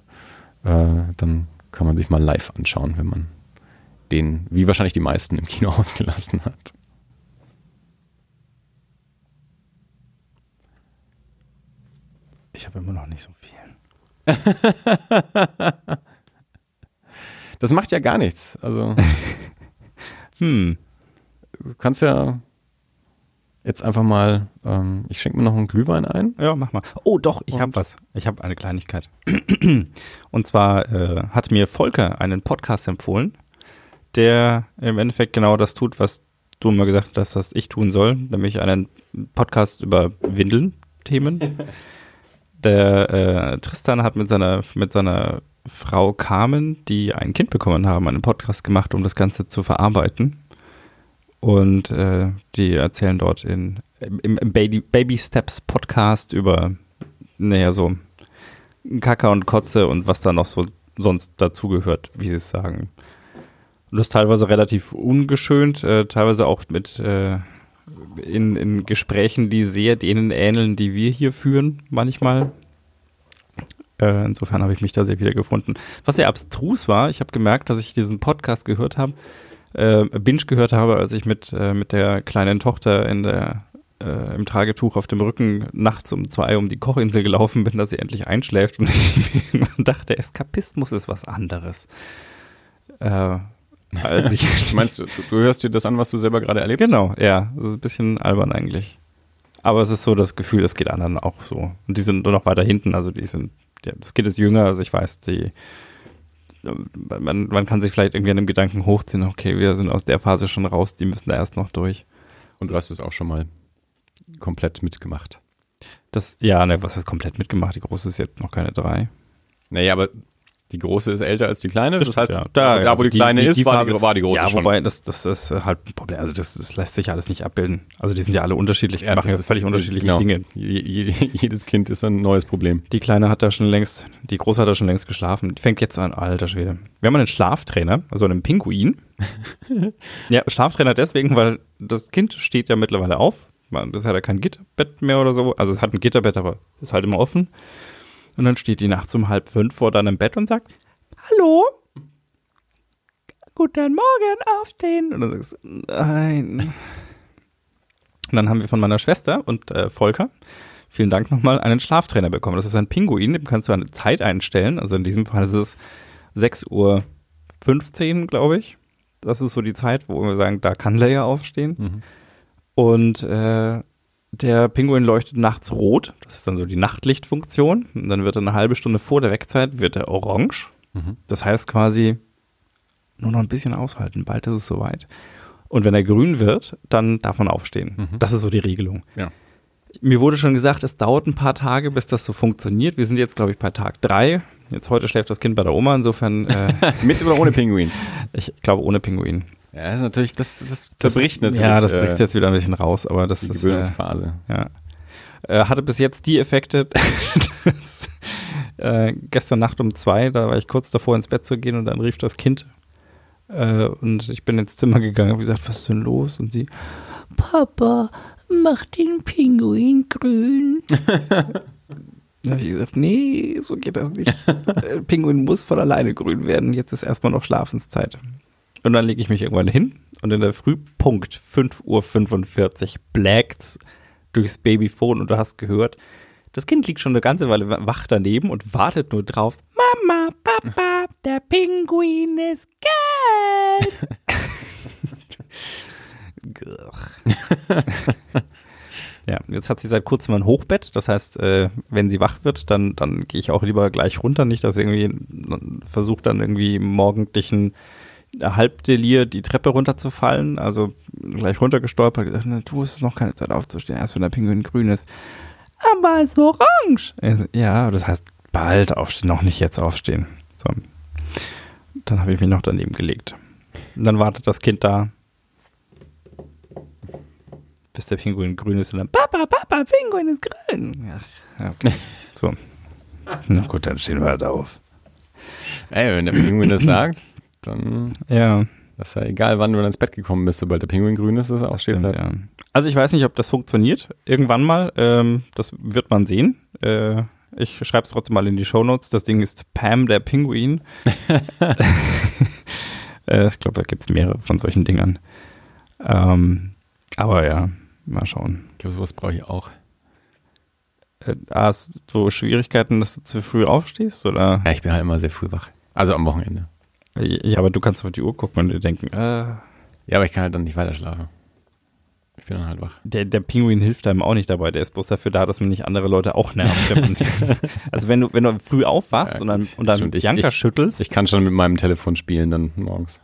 äh, dann kann man sich mal live anschauen, wenn man den, wie wahrscheinlich die meisten im Kino ausgelassen hat. Ich habe immer noch nicht so viel. das macht ja gar nichts. Also, hm. Du kannst ja jetzt einfach mal, ähm, ich schenke mir noch einen Glühwein ein. Ja, mach mal. Oh, doch, ich habe was. Ich habe eine Kleinigkeit. Und zwar äh, hat mir Volker einen Podcast empfohlen, der im Endeffekt genau das tut, was du immer gesagt hast, dass ich tun soll, nämlich einen Podcast über Windeln-Themen. der äh, Tristan hat mit seiner, mit seiner Frau Carmen, die ein Kind bekommen haben, einen Podcast gemacht, um das Ganze zu verarbeiten. Und äh, die erzählen dort in, im, im Baby, Baby Steps Podcast über, naja, so Kacke und Kotze und was da noch so sonst dazugehört, wie sie es sagen. Und das teilweise relativ ungeschönt, äh, teilweise auch mit äh, in, in Gesprächen, die sehr denen ähneln, die wir hier führen, manchmal. Äh, insofern habe ich mich da sehr wieder gefunden. Was sehr abstrus war, ich habe gemerkt, dass ich diesen Podcast gehört habe, äh, Binge gehört habe, als ich mit, äh, mit der kleinen Tochter in der, äh, im Tragetuch auf dem Rücken nachts um zwei um die Kochinsel gelaufen bin, dass sie endlich einschläft und ich dachte, Eskapismus ist was anderes. Äh, als ich Meinst du, du hörst dir das an, was du selber gerade erlebst? Genau, ja. Das ist ein bisschen albern eigentlich. Aber es ist so das Gefühl, es geht anderen auch so. Und die sind nur noch weiter hinten, also die sind, ja, das Kind ist jünger, also ich weiß, die, man, man kann sich vielleicht irgendwie an dem Gedanken hochziehen, okay, wir sind aus der Phase schon raus, die müssen da erst noch durch. Und du hast es auch schon mal komplett mitgemacht. Das, ja, ne, was ist komplett mitgemacht? Die große ist jetzt noch keine drei. Naja, aber die große ist älter als die kleine. Das, heißt, ja, da, da, wo die, die kleine die, ist, die war, Phase- die, war die große Ja, schon. wobei, das, das ist halt ein Problem. Also das, das lässt sich alles nicht abbilden. Also die sind ja alle unterschiedlich, die machen ja völlig unterschiedliche genau. Dinge. Je, je, jedes Kind ist ein neues Problem. Die Kleine hat da schon längst, die Große hat da schon längst geschlafen. Die fängt jetzt an, alter Schwede. Wir haben einen Schlaftrainer, also einen Pinguin. ja, Schlaftrainer deswegen, weil das Kind steht ja mittlerweile auf. Das hat ja kein Gitterbett mehr oder so. Also es hat ein Gitterbett, aber ist halt immer offen. Und dann steht die nachts um halb fünf vor deinem Bett und sagt, Hallo? Guten Morgen, aufstehen. Und dann sagst du, nein. Und dann haben wir von meiner Schwester und äh, Volker, vielen Dank nochmal, einen Schlaftrainer bekommen. Das ist ein Pinguin, dem kannst du eine Zeit einstellen. Also in diesem Fall ist es 6.15 Uhr, glaube ich. Das ist so die Zeit, wo wir sagen, da kann Leia aufstehen. Mhm. Und äh, der Pinguin leuchtet nachts rot. Das ist dann so die Nachtlichtfunktion. Und dann wird er eine halbe Stunde vor der Wegzeit wird er orange. Mhm. Das heißt quasi nur noch ein bisschen aushalten. Bald ist es soweit. Und wenn er grün wird, dann darf man aufstehen. Mhm. Das ist so die Regelung. Ja. Mir wurde schon gesagt, es dauert ein paar Tage, bis das so funktioniert. Wir sind jetzt, glaube ich, bei Tag drei. Jetzt heute schläft das Kind bei der Oma. Insofern, äh, Mit oder ohne Pinguin? ich glaube, ohne Pinguin. Ja, das ist natürlich, das, das zerbricht das, natürlich. Ja, das äh, bricht jetzt wieder ein bisschen raus, aber das die ist. Äh, Gewöhnungsphase. Ja. Äh, hatte bis jetzt die Effekte, dass äh, gestern Nacht um zwei, da war ich kurz davor ins Bett zu gehen und dann rief das Kind. Äh, und ich bin ins Zimmer gegangen und gesagt, was ist denn los? Und sie, Papa, mach den Pinguin grün. Da habe ich gesagt, nee, so geht das nicht. Äh, Pinguin muss von alleine grün werden. Jetzt ist erstmal noch Schlafenszeit. Und dann lege ich mich irgendwann hin und in der Früh, Punkt, 5.45 Uhr, blackt's durchs Babyphone und du hast gehört, das Kind liegt schon eine ganze Weile wach daneben und wartet nur drauf. Mama, Papa, der Pinguin ist gelb. ja, jetzt hat sie seit kurzem ein Hochbett. Das heißt, äh, wenn sie wach wird, dann, dann gehe ich auch lieber gleich runter. Nicht, dass sie irgendwie versucht, dann irgendwie im Halbdelir die Treppe runterzufallen. Also gleich runtergestolpert. Gesagt, na, du, es ist noch keine Zeit aufzustehen, erst wenn der Pinguin grün ist. Aber es ist orange. Ja, das heißt bald aufstehen, noch nicht jetzt aufstehen. So. Dann habe ich mich noch daneben gelegt. Und dann wartet das Kind da, bis der Pinguin grün ist und dann Papa, Papa, Pinguin ist grün. Ach, okay. So. Na gut, dann stehen wir halt auf. Ey, wenn der Pinguin das sagt, dann Ja, ist ja egal, wann du dann ins Bett gekommen bist, sobald der Pinguin grün ist, ist er auch steht stimmt, ja. Also ich weiß nicht, ob das funktioniert. Irgendwann mal. Ähm, das wird man sehen. Äh, ich schreibe es trotzdem mal in die Shownotes. Das Ding ist Pam, der Pinguin. äh, ich glaube, da gibt es mehrere von solchen Dingern. Ähm, aber ja, mal schauen. Ich glaube, sowas brauche ich auch. Äh, hast du Schwierigkeiten, dass du zu früh aufstehst? Oder? Ja, ich bin halt immer sehr früh wach. Also am Wochenende. Ja, aber du kannst auf die Uhr gucken und dir denken, äh, Ja, aber ich kann halt dann nicht weiter schlafen. Ich bin dann halt wach. der, der Pinguin hilft einem auch nicht dabei. Der ist bloß dafür da, dass man nicht andere Leute auch nervt. also wenn du, wenn du früh aufwachst Ja, und dann, und dann ich- ich- schüttelst, Ich kann schon mit meinem Telefon spielen dann morgens.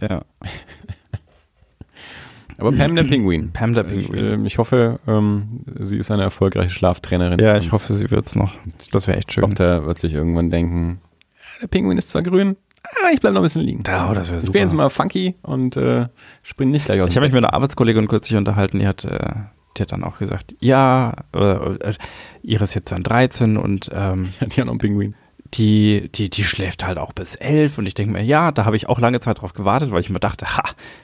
Ja. ja, Aber Pam der Pinguin. Pam der Ich, Pinguin. ähm, ich hoffe, ähm, sie ist eine erfolgreiche Schlaftrainerin. ja, ich hoffe, sie wird's noch. Das wäre echt Ich glaube, schön. der wird sich irgendwann denken, der Pinguin ist zwar grün, ich bleib noch ein bisschen liegen. Ja, das wäre Ich bin jetzt mal funky und äh, spring nicht gleich aus. Ich habe mich mit einer Arbeitskollegin kürzlich unterhalten, die hat, äh, die hat dann auch gesagt, ja, äh, äh, ihre ist jetzt dann 13 und ähm, die haben noch einen Pinguin. die, die, die schläft halt auch bis elf und ich denke mir, ja, da habe ich auch lange Zeit drauf gewartet, weil ich mir dachte, ha,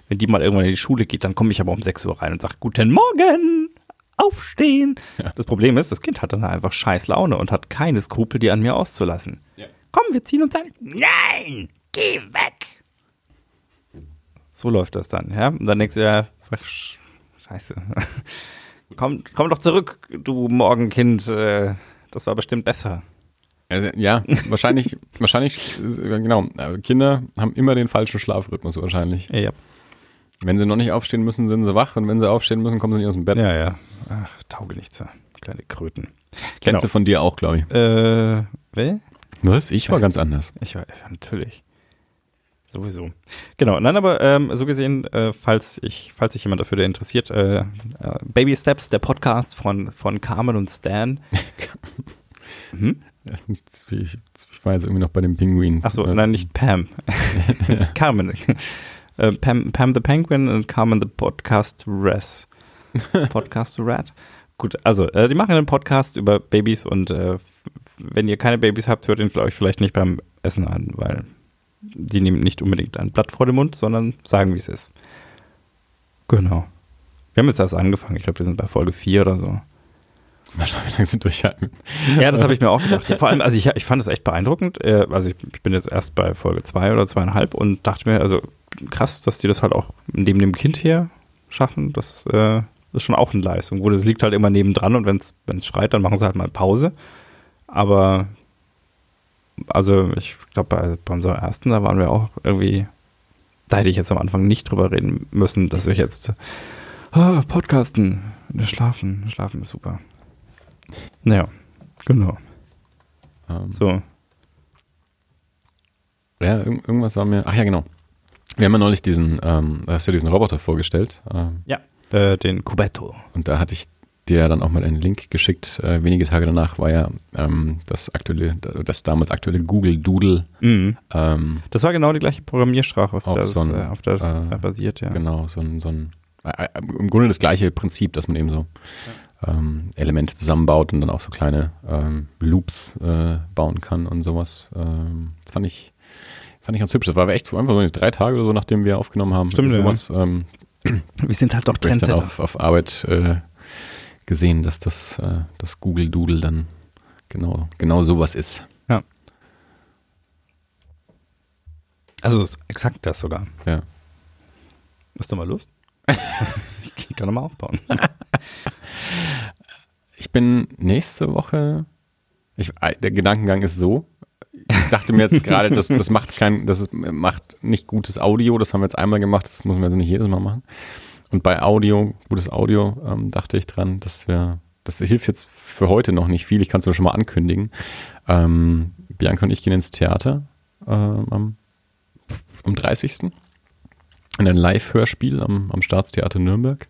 wenn die mal irgendwann in die Schule geht, dann komme ich aber um 6 Uhr rein und sage, guten Morgen, aufstehen. Ja. Das Problem ist, das Kind hat dann einfach scheiß Laune und hat keine Skrupel, die an mir auszulassen. Komm, wir ziehen uns an. Nein, geh weg. So läuft das dann, ja. Und dann denkst du ja, scheiße. komm, komm doch zurück, du Morgenkind. Äh, das war bestimmt besser. Also, ja, wahrscheinlich, wahrscheinlich, äh, genau. äh, Kinder haben immer den falschen Schlafrhythmus wahrscheinlich. Ja, Wenn sie noch nicht aufstehen müssen, sind sie wach und wenn sie aufstehen müssen, kommen sie nicht aus dem Bett. ja. ja. Ach, Taugenichtse. Kleine Kröten. Kennst du von dir auch, glaube ich. Äh, wer? Was? Ich war ganz anders. Ich war, ja, natürlich. Sowieso. Genau, nein, aber ähm, so gesehen, äh, falls ich, falls sich jemand dafür der interessiert, äh, äh, Baby Steps, der Podcast von, von Carmen und Stan. hm? Ich, ich war jetzt irgendwie noch bei dem Pinguin. Achso, nein, nicht Pam. Carmen. Äh, Pam, Pam the Penguin und Carmen the Podcast Res. Podcast Rat. Gut, also, äh, die machen einen Podcast über Babys und äh, wenn ihr keine Babys habt, hört ihn euch vielleicht nicht beim Essen an, weil die nehmen nicht unbedingt ein Blatt vor den Mund, sondern sagen, wie es ist. Genau. Wir haben jetzt erst angefangen. Ich glaube, wir sind bei Folge 4 oder so. Mal schauen, wie lange sie durchhalten. Ja, das habe ich mir auch gedacht. Vor allem, also ich, ich fand es echt beeindruckend. Äh, Also ich, ich bin jetzt erst bei Folge zwei oder zweieinhalb und dachte mir, also krass, dass die das halt auch neben dem Kind her schaffen. Das äh, ist schon auch eine Leistung. Gut, es liegt halt immer nebendran und wenn es schreit, dann machen sie halt mal Pause. Aber also ich glaube, bei, bei unserer ersten, da waren wir auch irgendwie, da hätte ich jetzt am Anfang nicht drüber reden müssen, dass wir jetzt ah, podcasten, schlafen, schlafen ist super. Naja, genau. Ähm, So. Ja, irg irgendwas war mir. Ach ja, genau. Wir haben ja neulich diesen, ähm, da hast du diesen Roboter vorgestellt. Ähm, Ja. Äh, den Cubetto. und da hatte ich dir ja dann auch mal einen Link geschickt. Äh, wenige Tage danach war ja ähm, das aktuelle, das damals aktuelle Google Doodle. Mhm. Ähm, Das war genau die gleiche Programmiersprache, auf der, so ein, es, äh, auf der äh, basiert, ja. Genau, so ein, so ein äh, äh, im Grunde das gleiche Prinzip, dass man eben so ähm, Elemente zusammenbaut und dann auch so kleine ähm, Loops äh, bauen kann und sowas. Ähm, das fand ich, fand ich ganz hübsch. Das war echt einfach so drei Tage oder so, nachdem wir aufgenommen haben. Stimmt, ja. sowas, ähm, Wir sind halt doch habe ich dann Trendsetter. auf, auf Arbeit äh, gesehen, dass das, äh, das Google Doodle dann genau, genau sowas ist. Also es ist exakt das sogar. Ja. Hast du mal Lust? ich kann nochmal aufbauen. Ich bin nächste Woche. Ich, äh, der Gedankengang ist so. Ich dachte mir jetzt gerade, das, das macht kein, das ist, macht nicht gutes Audio. Das haben wir jetzt einmal gemacht. Das müssen wir jetzt nicht jedes Mal machen. Und bei Audio, gutes Audio, ähm, dachte ich dran, dass wir, das hilft jetzt für heute noch nicht viel. Ich kann es nur schon mal ankündigen. Ähm, Bianca und ich gehen ins Theater ähm, am, am 30. In ein Live-Hörspiel am, am Staatstheater Nürnberg.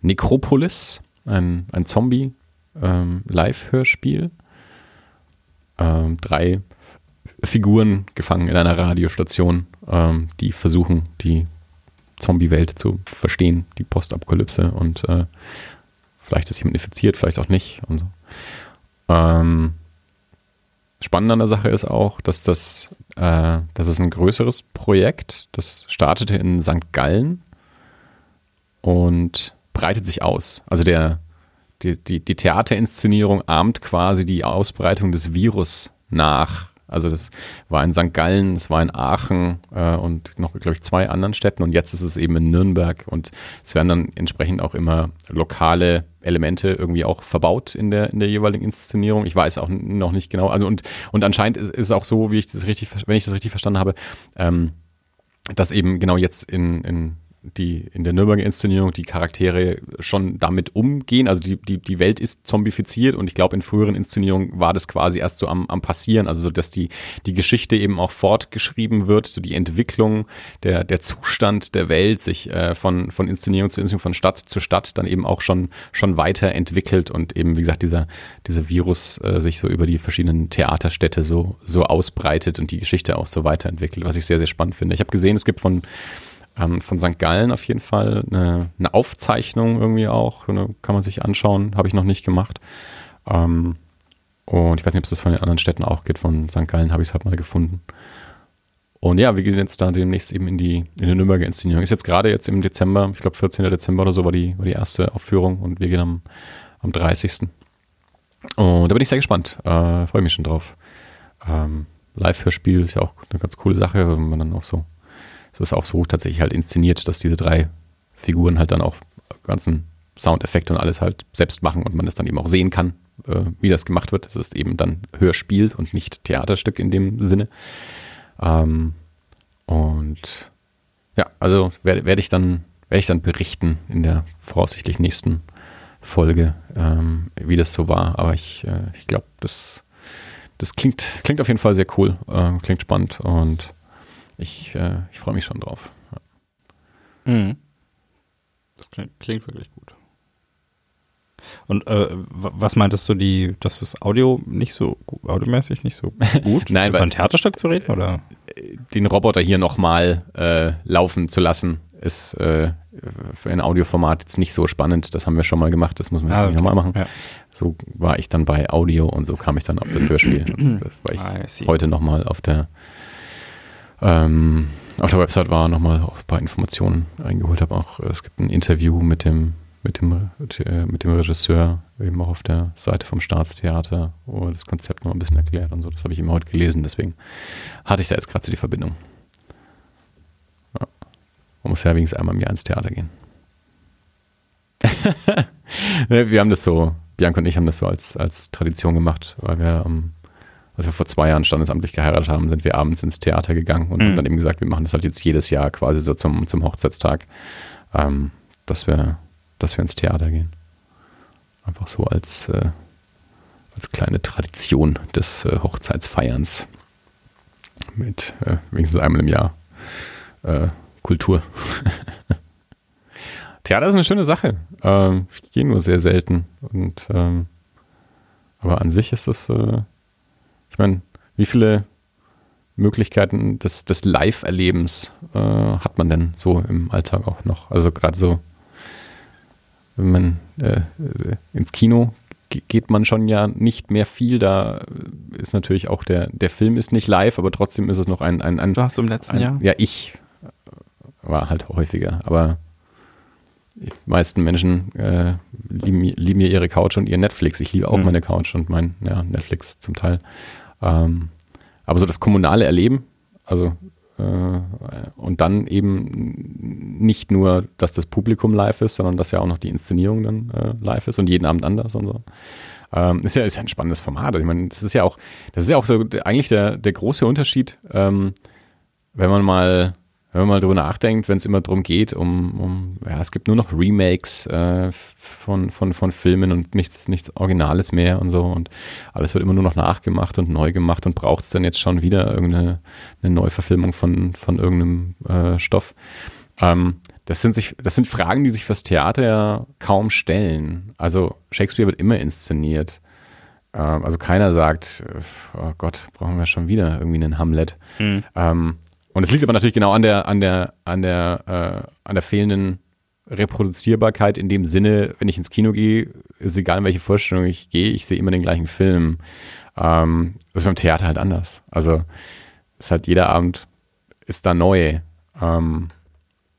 Necropolis, ein, ein Zombie, ähm. Ähm, drei Figuren gefangen in einer Radiostation, ähm, die versuchen, die Zombie-Welt zu verstehen, die Postapokalypse und äh, vielleicht ist jemand infiziert, vielleicht auch nicht und so. Ähm, spannend an der Sache ist auch, dass das, äh, das ist ein größeres Projekt, das startete in St. Gallen und breitet sich aus. Also der, die, die, die Theaterinszenierung ahmt quasi die Ausbreitung des Virus nach. Also das war in St. Gallen, es war in Aachen äh, und noch, glaube ich, zwei anderen Städten und jetzt ist es eben in Nürnberg und es werden dann entsprechend auch immer lokale Elemente irgendwie auch verbaut in der, in der jeweiligen Inszenierung. Ich weiß auch noch nicht genau. Also und, und anscheinend ist, es auch so, wie ich das richtig, wenn ich das richtig verstanden habe, ähm, dass eben genau jetzt in, in die in der Nürnberger Inszenierung die Charaktere schon damit umgehen. Also die, die, die Welt ist zombifiziert und ich glaube, in früheren Inszenierungen war das quasi erst so am, am Passieren, also so, dass die, die Geschichte eben auch fortgeschrieben wird, so die Entwicklung, der, der Zustand der Welt sich äh, von, von Inszenierung zu Inszenierung, von Stadt zu Stadt dann eben auch schon, schon weiterentwickelt und eben, wie gesagt, dieser, dieser Virus äh, sich so über die verschiedenen Theaterstädte so, so ausbreitet und die Geschichte auch so weiterentwickelt, was ich sehr, sehr spannend finde. Ich habe gesehen, es gibt von ähm, von St. Gallen auf jeden Fall eine, eine Aufzeichnung irgendwie auch. Kann man sich anschauen, habe ich noch nicht gemacht. Ähm, und ich weiß nicht, ob es das von den anderen Städten auch gibt. Von St. Gallen habe ich es halt mal gefunden. Und ja, wir gehen jetzt da demnächst eben in die, in die Nürnberger Inszenierung. Ist jetzt gerade jetzt im Dezember, ich glaube 14. Dezember oder so war die, war die erste Aufführung und wir gehen am, am 30. Und da bin ich sehr gespannt. Äh, Freue mich schon drauf. Ähm, Live-Hörspiel ist ja auch eine ganz coole Sache, wenn man dann auch so es ist auch so tatsächlich halt inszeniert, dass diese drei Figuren halt dann auch ganzen Soundeffekte und alles halt selbst machen und man das dann eben auch sehen kann, äh, wie das gemacht wird. Das ist eben dann Hörspiel und nicht Theaterstück in dem Sinne. Ähm, und ja, also werde werd ich dann werde ich dann berichten in der voraussichtlich nächsten Folge, ähm, wie das so war. Aber ich, äh, ich glaube, das, das klingt, klingt auf jeden Fall sehr cool, äh, klingt spannend und ich, äh, ich freue mich schon drauf. Ja. Mhm. Das klingt, klingt, wirklich gut. Und äh, was meintest du, die, dass das Audio nicht so audiomäßig nicht so gut? Nein, über ein Theaterstück zu reden oder? Den Roboter hier nochmal äh, laufen zu lassen, ist äh, für ein Audioformat jetzt nicht so spannend. Das haben wir schon mal gemacht, das muss man ah, okay. nochmal machen. Ja. So war ich dann bei Audio und so kam ich dann auf das Hörspiel. das war ich ah, heute nochmal auf der ähm, auf der Website war, nochmal ein paar Informationen eingeholt habe. Auch es gibt ein Interview mit dem, mit dem, äh, mit dem Regisseur, eben auch auf der Seite vom Staatstheater, wo das Konzept noch ein bisschen erklärt und so. Das habe ich immer heute gelesen, deswegen hatte ich da jetzt gerade so die Verbindung. Ja. Man muss ja wenigstens einmal im Jahr ins Theater gehen. wir haben das so, Bianca und ich haben das so als, als Tradition gemacht, weil wir am als wir vor zwei Jahren standesamtlich geheiratet haben, sind wir abends ins Theater gegangen und mhm. haben dann eben gesagt, wir machen das halt jetzt jedes Jahr quasi so zum, zum Hochzeitstag, ähm, dass, wir, dass wir ins Theater gehen. Einfach so als, äh, als kleine Tradition des äh, Hochzeitsfeierns. Mit äh, wenigstens einmal im Jahr äh, Kultur. Theater ist eine schöne Sache. Ähm, ich gehe nur sehr selten. Und ähm, aber an sich ist es äh, ich meine, wie viele Möglichkeiten des, des Live-Erlebens äh, hat man denn so im Alltag auch noch? Also gerade so, wenn man äh, ins Kino geht man schon ja nicht mehr viel. Da ist natürlich auch der, der Film ist nicht live, aber trotzdem ist es noch ein. ein, ein du hast im letzten ein, Jahr? Ja, ich war halt häufiger, aber die meisten Menschen äh, lieben, lieben ja ihre Couch und ihr Netflix. Ich liebe auch mhm. meine Couch und mein ja, Netflix zum Teil. Ähm, aber so das kommunale Erleben, also äh, und dann eben nicht nur, dass das Publikum live ist, sondern dass ja auch noch die Inszenierung dann äh, live ist und jeden Abend anders und so. Ähm, ist, ja, ist ja ein spannendes Format. Ich meine, das ist ja auch, das ist ja auch so eigentlich der, der große Unterschied, ähm, wenn man mal wenn man mal drüber nachdenkt, wenn es immer darum geht, um, um, ja, es gibt nur noch Remakes äh, von, von, von Filmen und nichts, nichts Originales mehr und so und alles wird immer nur noch nachgemacht und neu gemacht und braucht es dann jetzt schon wieder irgendeine eine Neuverfilmung von, von irgendeinem äh, Stoff. Ähm, das sind, sich, das sind Fragen, die sich fürs Theater ja kaum stellen. Also Shakespeare wird immer inszeniert. Ähm, also keiner sagt, oh Gott, brauchen wir schon wieder irgendwie einen Hamlet. Mhm. Ähm, und es liegt aber natürlich genau an der, an der, an der, äh, an der fehlenden Reproduzierbarkeit in dem Sinne, wenn ich ins Kino gehe, ist egal, in welche Vorstellung ich gehe, ich sehe immer den gleichen Film. Ähm, das ist beim Theater halt anders. Also ist halt jeder Abend ist da neu. Ähm,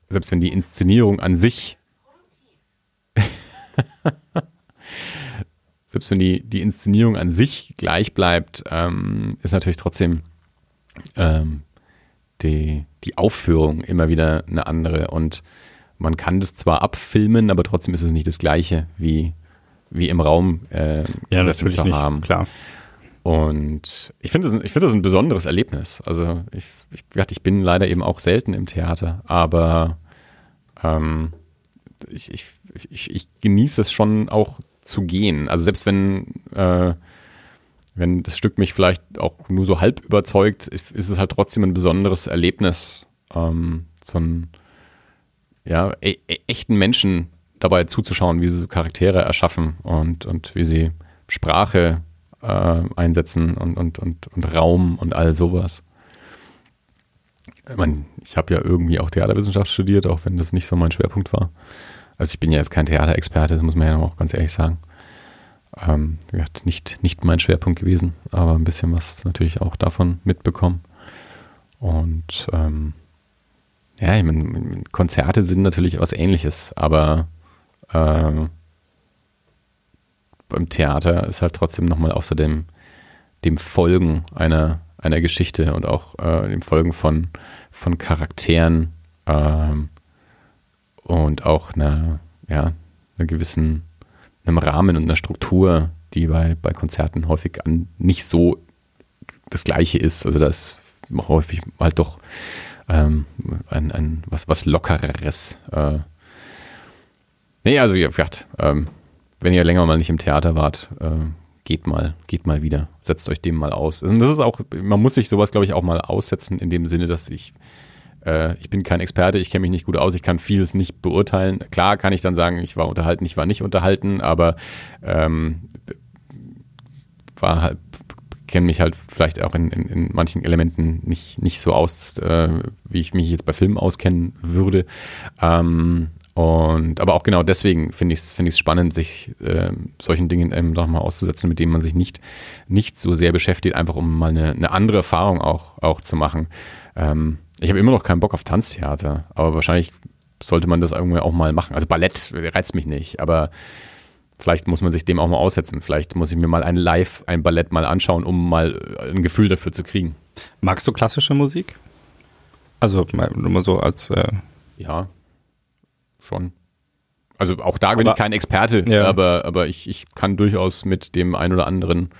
selbst wenn die Inszenierung an sich selbst wenn die, die Inszenierung an sich gleich bleibt, ähm, ist natürlich trotzdem ähm, die, die Aufführung immer wieder eine andere. Und man kann das zwar abfilmen, aber trotzdem ist es nicht das Gleiche wie, wie im Raum äh, ja, natürlich zu haben. Nicht, klar. Und ich finde das, find das ein besonderes Erlebnis. Also ich, ich, ich bin leider eben auch selten im Theater, aber ähm, ich, ich, ich, ich genieße es schon auch zu gehen. Also selbst wenn, äh, wenn das Stück mich vielleicht auch nur so halb überzeugt, ist, es halt trotzdem ein besonderes Erlebnis, ähm, so einen ja, e e echten Menschen dabei zuzuschauen, wie sie so Charaktere erschaffen und, und wie sie Sprache äh, einsetzen und, und, und, und Raum und all sowas. Ich, mein, ich habe ja irgendwie auch Theaterwissenschaft studiert, auch wenn das nicht so mein Schwerpunkt war. Also ich bin ja jetzt kein Theaterexperte, das muss man ja auch ganz ehrlich sagen. Ähm, nicht, nicht mein Schwerpunkt gewesen, aber ein bisschen was natürlich auch davon mitbekommen. Und ähm, ja, ich meine, Konzerte sind natürlich was ähnliches, aber äh, beim Theater ist halt trotzdem nochmal außer dem, Folgen einer, einer Geschichte und auch äh, dem Folgen von, von Charakteren äh, und auch einer, ja, einer gewissen, einem Rahmen und einer Struktur, die bei, bei Konzerten häufig an nicht so das Gleiche ist. Also da ist häufig halt doch ähm, ein, ein was, was Lockereres. Äh. Nee, also wie gesagt, ähm, wenn ihr länger mal nicht im Theater wart, äh, geht mal, geht mal wieder. Setzt euch dem mal aus. Und das ist auch, man muss sich sowas, glaube ich, auch mal aussetzen, in dem Sinne, dass ich, äh, ich bin kein Experte, ich kenne mich nicht gut aus, ich kann vieles nicht beurteilen. Klar kann ich dann sagen, ich war unterhalten, ich war nicht unterhalten, aber ähm, war halt, kenne mich halt vielleicht auch in, in, in, manchen Elementen nicht, nicht so aus, äh, wie ich mich jetzt bei Filmen auskennen würde. Ähm, und aber auch genau deswegen finde ich es find spannend, sich äh, solchen Dingen eben doch mal auszusetzen, mit denen man sich nicht, nicht so sehr beschäftigt, einfach um mal eine, eine andere Erfahrung auch, auch zu machen. Ähm, ich habe immer noch keinen Bock auf Tanztheater, aber wahrscheinlich sollte man das irgendwie auch mal machen. Also Ballett reizt mich nicht, aber vielleicht muss man sich dem auch mal aussetzen. Vielleicht muss ich mir mal ein Live, ein Ballett mal anschauen, um mal ein Gefühl dafür zu kriegen. Magst du klassische Musik? Also nur mal so als äh ja, schon. Also auch da bin aber, ich kein Experte, ja. aber, aber ich, ich kann durchaus mit dem einen oder anderen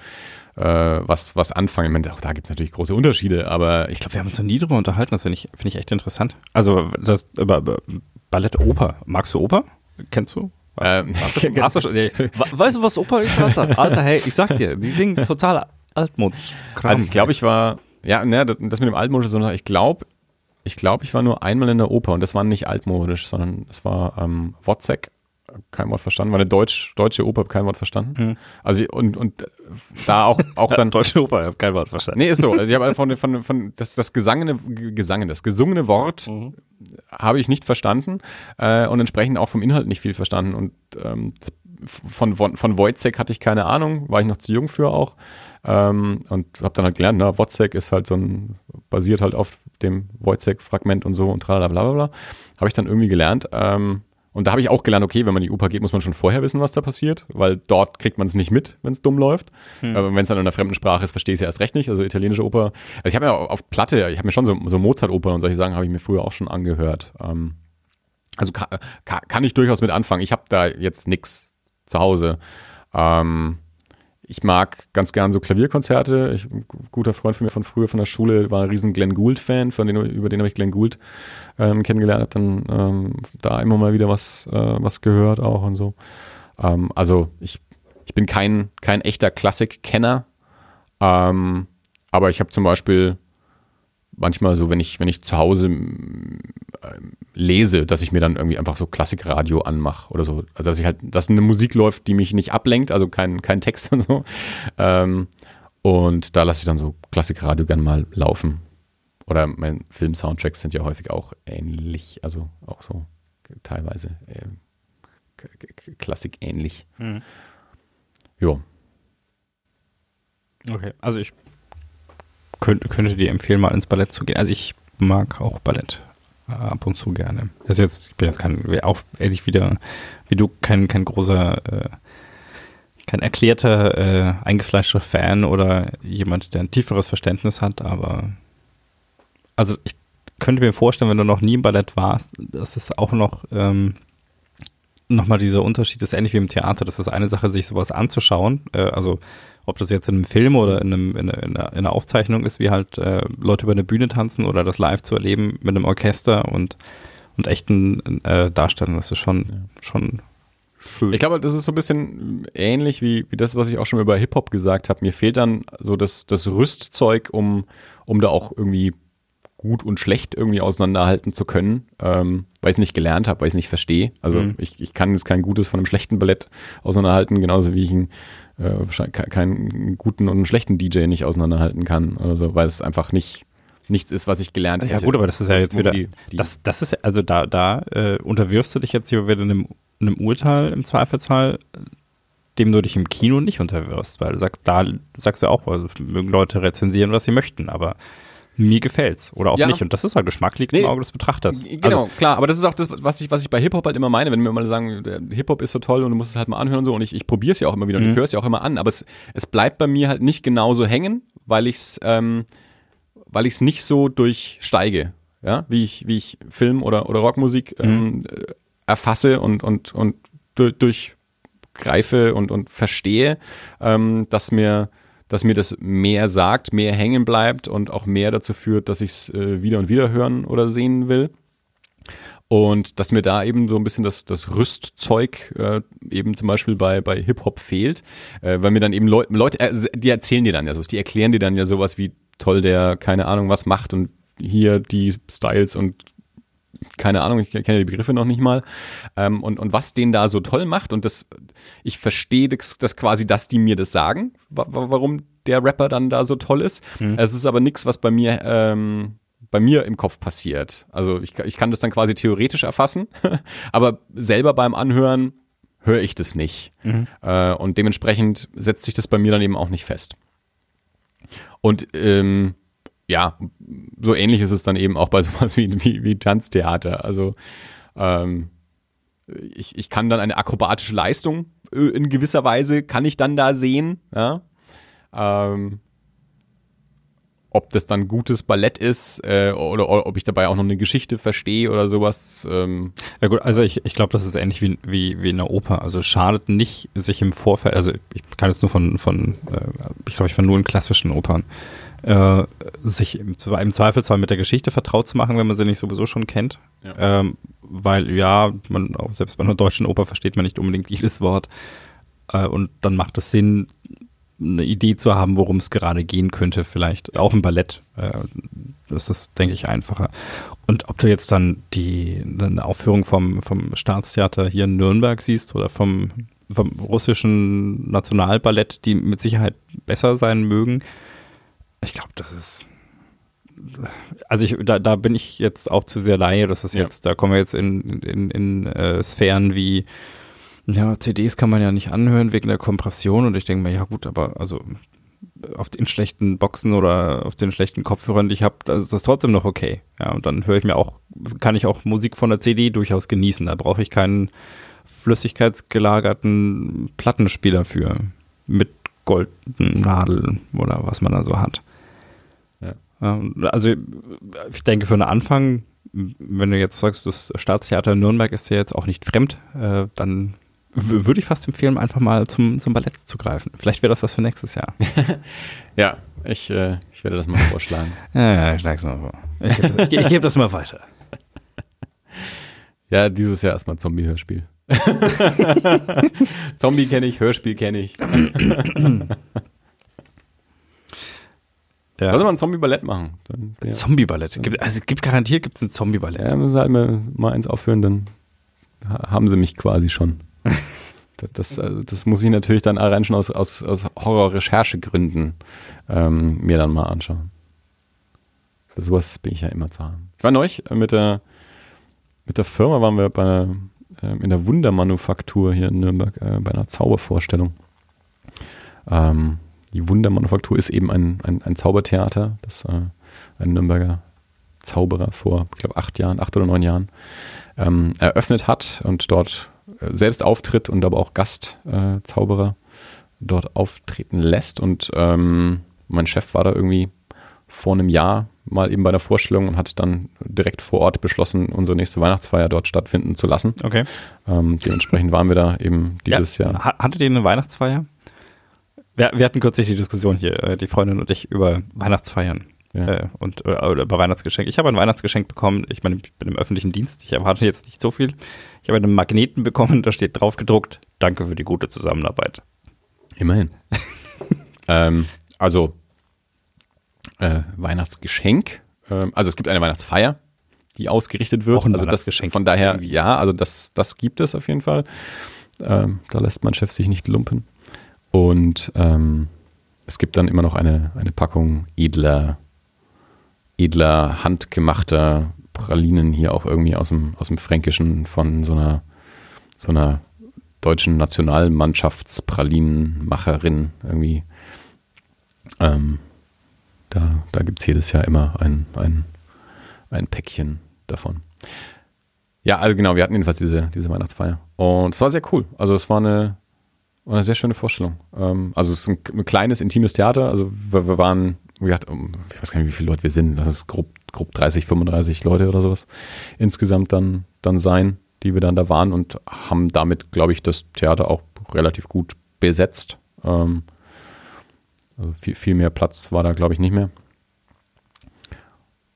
äh, was, was anfangen. Ich meine, auch da gibt es natürlich große Unterschiede, aber ich, ich glaube, wir haben uns noch nie drüber unterhalten, das finde ich, find ich echt interessant. Also das über, über Ballett Oper. Magst du Oper? Kennst du? Ähm, hast du, hast du schon, nee. Weißt du, was Oper ist, Alter? Alter, hey, ich sag dir, die singen total altmodisch. Also ich glaube, ich war, ja, ne, das, das mit dem altmodisch, sondern ich glaube, ich glaube, ich war nur einmal in der Oper und das war nicht altmodisch, sondern es war ähm, Wozzeck, kein Wort verstanden, war eine Deutsch, deutsche Oper, kein Wort verstanden. Mhm. Also und, und da auch, auch dann. deutsche Oper, ich habe kein Wort verstanden. Nee, ist so. Also ich habe von, von, von das, das gesangene, gesangene, das gesungene Wort mhm. habe ich nicht verstanden äh, und entsprechend auch vom Inhalt nicht viel verstanden. Und ähm, von, von, von Wojcek hatte ich keine Ahnung, war ich noch zu jung für auch. Ähm, und habe dann halt gelernt, ne, Wozzeck ist halt so ein, basiert halt auf dem Wojcek-Fragment und so und tralala bla bla bla. Habe ich dann irgendwie gelernt. Ähm, und da habe ich auch gelernt, okay, wenn man in die Oper geht, muss man schon vorher wissen, was da passiert, weil dort kriegt man es nicht mit, wenn es dumm läuft. Hm. Aber wenn es dann in einer fremden Sprache ist, verstehe ich es ja erst recht nicht. Also italienische Oper. Also ich habe ja auf Platte, ich habe mir schon so, so Mozart-Oper und solche Sachen habe ich mir früher auch schon angehört. Ähm, also kann, kann, ich durchaus mit anfangen. Ich habe da jetzt nichts zu Hause. Ähm, ich mag ganz gern so Klavierkonzerte. Ich, ein guter Freund von mir von früher von der Schule war ein riesen Glenn Gould-Fan, über den habe ich Glenn Gould ähm, kennengelernt, habe dann ähm, da immer mal wieder was, äh, was gehört auch und so. Ähm, also ich, ich bin kein, kein echter Klassik-Kenner, ähm, aber ich habe zum Beispiel manchmal so, wenn ich, wenn ich zu Hause äh, lese, dass ich mir dann irgendwie einfach so Klassikradio anmache oder so. Also dass ich halt, dass eine Musik läuft, die mich nicht ablenkt, also kein, kein Text und so. Ähm, und da lasse ich dann so Klassikradio gern mal laufen. Oder mein Film-Soundtracks sind ja häufig auch ähnlich, also auch so teilweise äh, Klassik ähnlich. Mhm. Jo. Okay, also ich könnte, könnte dir empfehlen, mal ins Ballett zu gehen. Also ich mag auch Ballett äh, ab und zu gerne. Das jetzt, ich bin jetzt kein, auch ehrlich wieder, wie du, kein, kein großer, äh, kein erklärter, äh, eingefleischter Fan oder jemand, der ein tieferes Verständnis hat, aber also ich könnte mir vorstellen, wenn du noch nie im Ballett warst, dass es auch noch ähm, nochmal dieser Unterschied ist, ähnlich wie im Theater. Das ist eine Sache, sich sowas anzuschauen. Äh, also ob das jetzt in einem Film oder in, einem, in, einer, in einer Aufzeichnung ist, wie halt äh, Leute über eine Bühne tanzen oder das live zu erleben mit einem Orchester und, und echten äh, Darstellungen. Das ist schon, ja. schon schön. Ich glaube, das ist so ein bisschen ähnlich wie, wie das, was ich auch schon über Hip-Hop gesagt habe. Mir fehlt dann so das, das Rüstzeug, um, um da auch irgendwie gut und schlecht irgendwie auseinanderhalten zu können, ähm, weil ich es nicht gelernt habe, weil ich es nicht verstehe. Also mhm. ich, ich kann jetzt kein gutes von einem schlechten Ballett auseinanderhalten, genauso wie ich ein, äh, keinen guten und einen schlechten DJ nicht auseinanderhalten kann, also, weil es einfach nicht nichts ist, was ich gelernt habe. Ja gut, aber das ist ja jetzt wieder, die, die das, das ist, also da, da äh, unterwirfst du dich jetzt hier wieder einem, einem Urteil im Zweifelsfall, dem du dich im Kino nicht unterwirfst, weil du sagst, da sagst du auch, also mögen Leute rezensieren, was sie möchten, aber mir gefällt's oder auch ja. nicht. Und das ist halt Geschmack liegt nee, im Auge des Betrachters. Genau, also, klar. Aber das ist auch das, was ich, was ich bei Hip-Hop halt immer meine, wenn wir mal sagen, Hip-Hop ist so toll und du musst es halt mal anhören und so. Und ich, ich probiere es ja auch immer wieder und ich mhm. höre es ja auch immer an. Aber es, es bleibt bei mir halt nicht genauso hängen, weil ich es ähm, weil ich es nicht so durchsteige, ja, wie ich, wie ich Film oder, oder Rockmusik ähm, mhm. erfasse und, und, und durchgreife und, und verstehe, ähm, dass mir dass mir das mehr sagt, mehr hängen bleibt und auch mehr dazu führt, dass ich es äh, wieder und wieder hören oder sehen will. Und dass mir da eben so ein bisschen das, das Rüstzeug äh, eben zum Beispiel bei, bei Hip-Hop fehlt, äh, weil mir dann eben Leute, Leute, äh, die erzählen dir dann ja sowas, die erklären dir dann ja sowas wie toll der keine Ahnung was macht und hier die Styles und keine Ahnung, ich kenne die Begriffe noch nicht mal. Ähm, und, und was den da so toll macht und das, ich verstehe das, das quasi, dass die mir das sagen, warum der Rapper dann da so toll ist. Mhm. Es ist aber nichts, was bei mir, ähm, bei mir im Kopf passiert. Also ich, ich kann das dann quasi theoretisch erfassen, aber selber beim Anhören höre ich das nicht. Mhm. Äh, und dementsprechend setzt sich das bei mir dann eben auch nicht fest. Und ähm, ja, so ähnlich ist es dann eben auch bei sowas wie, wie, wie Tanztheater. Also ähm, ich, ich kann dann eine akrobatische Leistung äh, in gewisser Weise, kann ich dann da sehen. Ja? Ähm, ob das dann gutes Ballett ist äh, oder, oder, ob ich dabei auch noch eine Geschichte verstehe oder sowas. Ähm. Ja gut, also ich, ich glaube, das ist ähnlich wie, wie, wie in der Oper. Also schadet nicht, sich im Vorfeld, also ich kann es nur von, von äh, ich glaube, ich war nur in klassischen Opern, äh, sich im, im Zweifelsfall mit der Geschichte vertraut zu machen, wenn man sie nicht sowieso schon kennt. Ja. Ähm, weil ja, man auch selbst bei einer deutschen Oper versteht man nicht unbedingt jedes Wort. Äh, und dann macht es Sinn, eine Idee zu haben, worum es gerade gehen könnte, vielleicht. Auch im Ballett äh, ist das, denke ich, einfacher. Und ob du jetzt dann die eine Aufführung vom, vom Staatstheater hier in Nürnberg siehst oder vom, vom russischen Nationalballett, die mit Sicherheit besser sein mögen, ich glaube, das ist. Also ich, da, da bin ich jetzt auch zu sehr Laie. Das ist ja. jetzt, da kommen wir jetzt in, in, in äh, Sphären wie ja, CDs kann man ja nicht anhören wegen der Kompression und ich denke mir, ja gut, aber also auf den schlechten Boxen oder auf den schlechten Kopfhörern, die ich habe, ist das trotzdem noch okay. Ja, und dann höre ich mir auch, kann ich auch Musik von der CD durchaus genießen. Da brauche ich keinen flüssigkeitsgelagerten Plattenspieler für mit Goldnadel oder was man da so hat. Also ich denke für einen Anfang, wenn du jetzt sagst, das Staatstheater in Nürnberg ist ja jetzt auch nicht fremd, äh, dann würde ich fast empfehlen, einfach mal zum, zum Ballett zu greifen. Vielleicht wäre das was für nächstes Jahr. ja, ich, äh, ich werde das mal vorschlagen. ja, ja, ich schlage es mal vor. Ich, ich, ich, ich gebe das mal weiter. Ja, dieses Jahr erstmal Zombie-Hörspiel. Zombie kenne ich, Hörspiel kenne ich. Ja. Lass mal ein Zombie-Ballett machen. Ja. Zombie-Ballett? Also gibt garantiert gibt es ein Zombie-Ballett. Ja, müssen halt mal, mal eins aufhören, dann haben sie mich quasi schon. Das, das, also das, muss ich natürlich dann allein schon aus, aus, aus Horror-Recherchegründen ähm, mir dann mal anschauen. Für sowas bin ich ja immer zu haben. Ich war neulich mit der, mit der Firma, waren wir bei, äh, in der Wundermanufaktur hier in Nürnberg äh, bei einer Zaubervorstellung. Ähm, die Wundermanufaktur ist eben ein, ein, ein Zaubertheater, das äh, ein Nürnberger Zauberer vor, ich glaube, acht Jahren, acht oder neun Jahren ähm, eröffnet hat und dort äh, selbst auftritt und aber auch Gastzauberer äh, dort auftreten lässt. Und ähm, mein Chef war da irgendwie vor einem Jahr mal eben bei der Vorstellung und hat dann direkt vor Ort beschlossen, unsere nächste Weihnachtsfeier dort stattfinden zu lassen. Okay. Ähm, dementsprechend waren wir da eben dieses ja. Jahr. Hattet ihr eine Weihnachtsfeier? Wir, wir, hatten kürzlich die Diskussion hier, äh, die Freundin und ich, über Weihnachtsfeiern. Ja. Äh, und, oder über Weihnachtsgeschenk. Ich habe ein Weihnachtsgeschenk bekommen. Ich meine, ich bin im öffentlichen Dienst. Ich erwarte jetzt nicht so viel. Ich habe einen Magneten bekommen, da steht drauf gedruckt, danke für die gute Zusammenarbeit. Immerhin. ähm, also, äh, Weihnachtsgeschenk. Ähm, also es gibt eine Weihnachtsfeier, die ausgerichtet wird. Auch ein also das von daher, ja, also das, das gibt es auf jeden Fall. Ähm, da lässt mein Chef sich nicht lumpen. Und ähm, es gibt dann immer noch eine, eine Packung edler, edler, handgemachter Pralinen hier auch irgendwie aus dem, aus dem Fränkischen von so einer, so einer deutschen Nationalmannschaftspralinenmacherin irgendwie. Ähm, da da gibt es jedes Jahr immer ein, ein, ein Päckchen davon. Ja, also genau, wir hatten jedenfalls diese, diese Weihnachtsfeier. Und es war sehr cool. Also es war eine, eine sehr schöne Vorstellung. Ähm, also es ist ein, ein, kleines, intimes Theater. Also wir, wir waren, wie gesagt, ich weiß gar nicht, wie viele Leute wir sind. Das ist grob, grob 30, 35 Leute oder sowas insgesamt dann, dann sein, die wir dann da waren und haben damit, glaube ich, das Theater auch relativ gut besetzt. Ähm, also viel, viel mehr Platz war da, glaube ich, nicht mehr.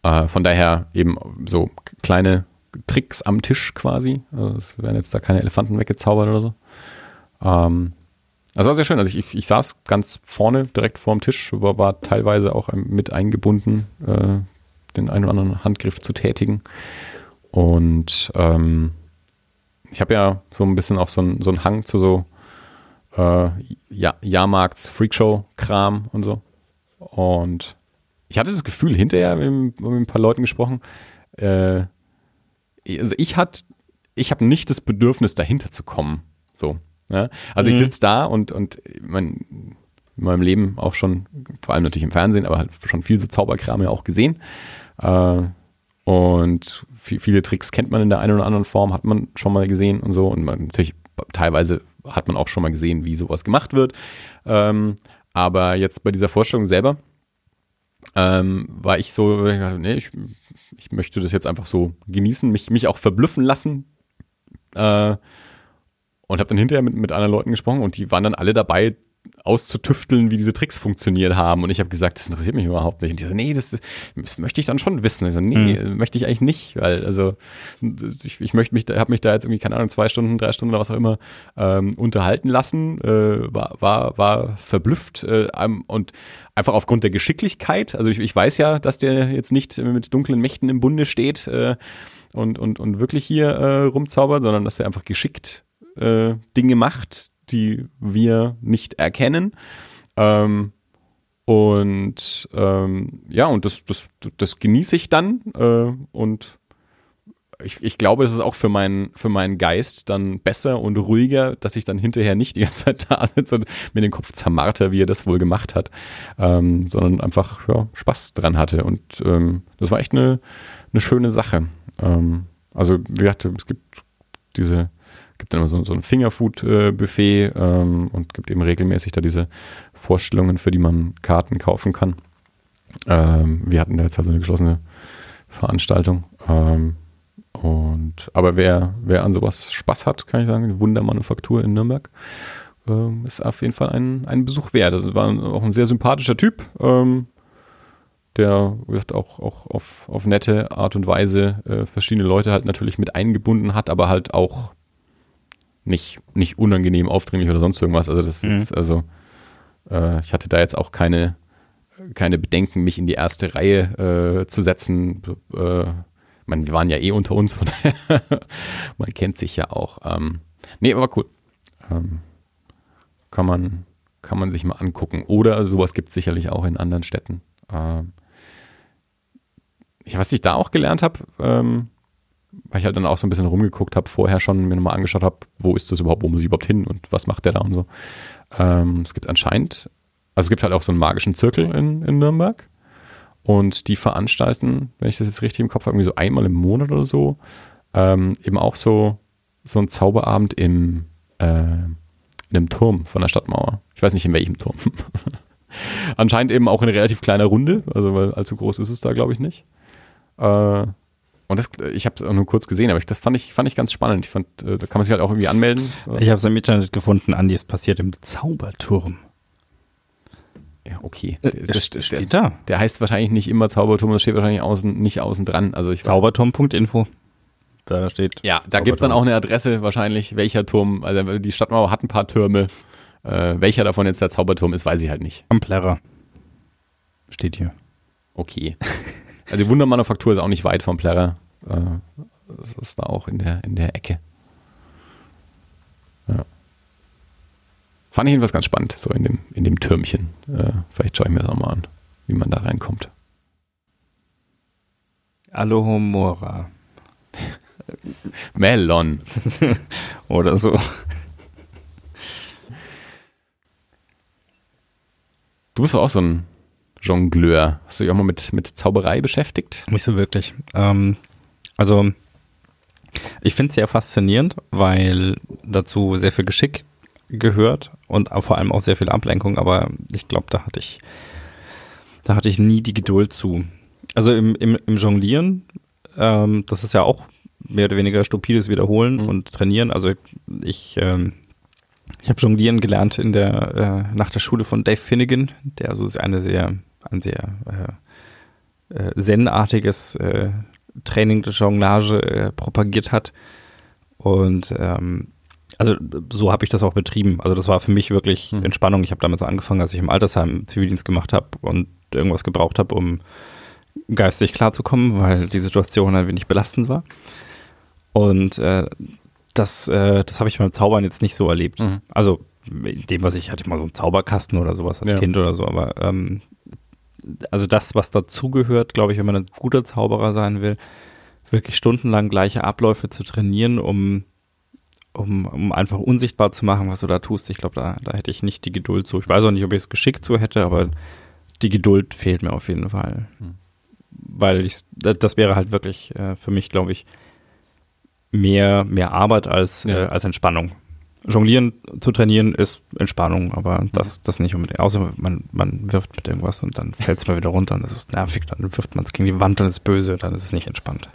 Äh, von daher eben so kleine Tricks am Tisch quasi. Also es werden jetzt da keine Elefanten weggezaubert oder so. Ähm, also war sehr schön. Also ich, ich saß ganz vorne direkt vorm Tisch, war, war teilweise auch mit eingebunden, äh, den einen oder anderen Handgriff zu tätigen. Und ähm, ich habe ja so ein bisschen auch so, ein, so einen Hang zu so äh, ja Jahrmarkts, Freakshow-Kram und so. Und ich hatte das Gefühl, hinterher, haben mit ein paar Leuten gesprochen, äh, also ich ich habe nicht das Bedürfnis, dahinter zu kommen. So. Ja? Also mhm. ich sitze da und, und mein, in meinem Leben auch schon, vor allem natürlich im Fernsehen, aber halt schon viel so Zauberkram ja auch gesehen. Äh, und viel, viele Tricks kennt man in der einen oder anderen Form, hat man schon mal gesehen und so. Und man, natürlich teilweise hat man auch schon mal gesehen, wie sowas gemacht wird. Ähm, aber jetzt bei dieser Vorstellung selber ähm, war ich so, nee, ich, ich möchte das jetzt einfach so genießen, mich, mich auch verblüffen lassen. Äh, und habe dann hinterher mit, mit anderen Leuten gesprochen und die waren dann alle dabei, auszutüfteln, wie diese Tricks funktioniert haben. Und ich habe gesagt, das interessiert mich überhaupt nicht. Und die so, nee, das, das möchte ich dann schon wissen. Und ich so, nee, mhm. möchte ich eigentlich nicht, weil also ich, ich möchte mich, habe mich da jetzt irgendwie keine Ahnung zwei Stunden, drei Stunden oder was auch immer ähm, unterhalten lassen, äh, war, war war verblüfft äh, und einfach aufgrund der Geschicklichkeit. Also ich, ich weiß ja, dass der jetzt nicht mit dunklen Mächten im Bunde steht äh, und und und wirklich hier äh, rumzaubert, sondern dass er einfach geschickt äh, Dinge macht, die wir nicht erkennen. Ähm, und ähm, ja, und das, das, das genieße ich dann. Äh, und ich, ich glaube, es ist auch für, mein, für meinen Geist dann besser und ruhiger, dass ich dann hinterher nicht die ganze Zeit da sitze und mir den Kopf zermarter, wie er das wohl gemacht hat, ähm, sondern einfach ja, Spaß dran hatte. Und ähm, das war echt eine, eine schöne Sache. Ähm, also, wie gesagt, es gibt diese gibt dann immer so, so ein Fingerfood-Buffet ähm, und gibt eben regelmäßig da diese Vorstellungen, für die man Karten kaufen kann. Ähm, wir hatten da jetzt also eine geschlossene Veranstaltung. Ähm, und, aber wer, wer an sowas Spaß hat, kann ich sagen, Wundermanufaktur in Nürnberg ähm, ist auf jeden Fall ein, ein Besuch wert. Das war auch ein sehr sympathischer Typ, ähm, der gesagt, auch, auch auf, auf nette Art und Weise äh, verschiedene Leute halt natürlich mit eingebunden hat, aber halt auch nicht, nicht unangenehm, aufdringlich oder sonst irgendwas. Also das mhm. ist, also äh, ich hatte da jetzt auch keine, keine Bedenken, mich in die erste Reihe äh, zu setzen. Äh, man, wir waren ja eh unter uns, von daher, man kennt sich ja auch. Ähm, nee, aber cool. Ähm, kann man, kann man sich mal angucken. Oder sowas gibt es sicherlich auch in anderen Städten. Ähm, was ich da auch gelernt habe, ähm, weil ich halt dann auch so ein bisschen rumgeguckt habe, vorher schon mir nochmal angeschaut habe, wo ist das überhaupt, wo muss ich überhaupt hin und was macht der da und so. Ähm, es gibt anscheinend, also es gibt halt auch so einen magischen Zirkel in, in Nürnberg und die veranstalten, wenn ich das jetzt richtig im Kopf habe, irgendwie so einmal im Monat oder so, ähm, eben auch so, so ein Zauberabend im, äh, in einem Turm von der Stadtmauer. Ich weiß nicht in welchem Turm. Anscheinend eben auch in relativ kleiner Runde, also weil allzu groß ist es da, glaube ich, nicht. Äh, und das, ich habe es nur kurz gesehen, aber ich, das fand ich, fand ich ganz spannend. Ich fand, äh, da kann man sich halt auch irgendwie anmelden. Ich habe es im Internet gefunden, Andi, es passiert im Zauberturm. ja, okay. Äh, Das, steht der, da. der heißt wahrscheinlich nicht immer Zauberturm, das steht wahrscheinlich außen, nicht außen dran. Also Zauberturm.info. Da steht. Ja, da gibt's dann auch eine Adresse wahrscheinlich, welcher Turm, also die Stadtmauer hat ein paar Türme. Äh, welcher davon jetzt der Zauberturm ist, weiß ich halt nicht. Am Plärrer. Steht hier. Okay. Also die Wundermanufaktur ist auch nicht weit vom Plärrer. Äh, das ist da auch in der, in der Ecke. Ja. Fand ich jedenfalls ganz spannend, so in dem, in dem Türmchen. Äh, vielleicht schaue ich mir das auch mal an, wie man da reinkommt. Alohomora. Melon. Oder so. Du bist doch auch so ein Jongleur. Hast du dich auch mal mit, mit Zauberei beschäftigt? Nicht so wirklich. Ähm, also, ich finde es sehr faszinierend, weil dazu sehr viel Geschick gehört und vor allem auch sehr viel Ablenkung, aber ich glaube, da hatte ich, da hatte ich nie die Geduld zu. Also im, im, im Jonglieren, ähm, das ist ja auch mehr oder weniger stupides Wiederholen Mhm. und Trainieren. Also ich, ähm, ich habe Jonglieren gelernt in der, äh, nach der Schule von Dave Finnegan, der also eine sehr, ein sehr äh, äh, zen-artiges äh, Training der Jonglage äh, propagiert hat. Und ähm, also so habe ich das auch betrieben. Also das war für mich wirklich Hm. Entspannung. Ich habe damals angefangen, als ich im Altersheim Zivildienst gemacht habe und irgendwas gebraucht habe, um geistig klarzukommen, weil die Situation ein wenig belastend war. Und äh, das, äh, das habe ich beim Zaubern jetzt nicht so erlebt. Mhm. Also in dem, was ich hatte, ich mal so einen Zauberkasten oder sowas als Ja. Kind oder so, aber ähm, also das, was dazugehört, glaube ich, wenn man ein guter Zauberer sein will, wirklich stundenlang gleiche Abläufe zu trainieren, um, um, um einfach unsichtbar zu machen, was du da tust. Ich glaube, da, da hätte ich nicht die Geduld zu. Ich weiß auch nicht, ob ich es geschickt zu hätte, aber die Geduld fehlt mir auf jeden Fall. Hm. Weil ich, das wäre halt wirklich äh, für mich, glaube ich, mehr, mehr Arbeit als, Ja. äh, als Entspannung. Jonglieren zu trainieren ist Entspannung, aber das, das nicht unbedingt. Außer man, man wirft mit irgendwas und dann fällt es mal wieder runter und das ist nervig. Dann wirft man es gegen die Wand und ist böse, dann ist es nicht entspannt.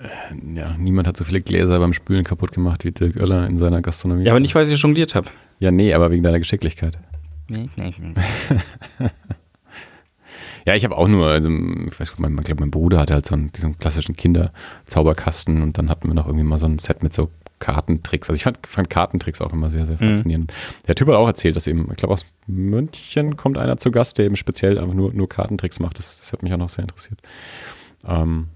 Ja, niemand hat so viele Gläser beim Spülen kaputt gemacht wie Dirk Oeller in seiner Gastronomie. Ja, aber nicht, weil ich jongliert habe. Ja, nee, aber wegen deiner Geschicklichkeit. Nee, nee, nee. Ja, ich habe auch nur, also, ich weiß nicht, mein, ich glaube, mein Bruder hatte halt so einen, diesen klassischen Kinderzauberkasten und dann hatten wir noch irgendwie mal so ein Set mit so Kartentricks. Also ich fand, fand Kartentricks auch immer sehr, sehr Mhm. faszinierend. Der Typ hat auch erzählt, dass eben, ich glaube, aus München kommt einer zu Gast, der eben speziell einfach nur, nur Kartentricks macht. Das, das hat mich auch noch sehr interessiert. Ähm,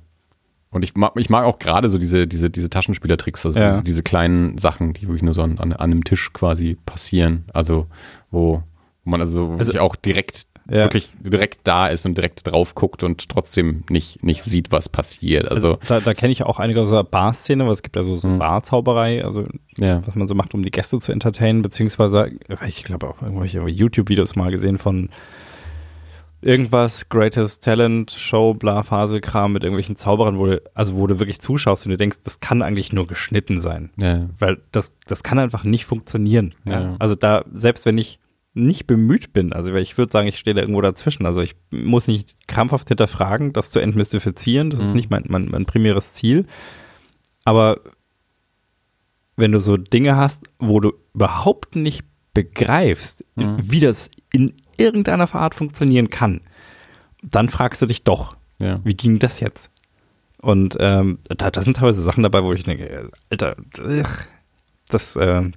und ich mag, ich mag auch gerade so diese, diese, diese Taschenspielertricks, also Ja. diese, diese kleinen Sachen, die wirklich nur so an, an, an einem Tisch quasi passieren. Also, wo, wo man also, Also- auch direkt Ja. wirklich direkt da ist und direkt drauf guckt und trotzdem nicht, nicht sieht, was passiert. Also, da, da kenne ich auch einige aus der Bar-Szene, weil es gibt ja so, so Mhm. Barzauberei, also ja. was man so macht, um die Gäste zu entertainen, beziehungsweise, ich glaube auch irgendwelche YouTube-Videos mal gesehen von irgendwas, Greatest Talent, Show, bla, Phase-Kram mit irgendwelchen Zauberern, wo du, also wo du wirklich zuschaust und du denkst, das kann eigentlich nur geschnitten sein. ja. Weil das, das kann einfach nicht funktionieren. Ja. Also da, selbst wenn ich nicht bemüht bin, also ich würde sagen, ich stehe da irgendwo dazwischen. Also ich muss nicht krampfhaft hinterfragen, das zu entmystifizieren. Das ist Mhm. nicht mein, mein, mein primäres Ziel. Aber wenn du so Dinge hast, wo du überhaupt nicht begreifst, Mhm. wie das in irgendeiner Art funktionieren kann, dann fragst du dich doch, ja. wie ging das jetzt? Und ähm, da, da sind teilweise Sachen dabei, wo ich denke, äh, Alter, das, äh,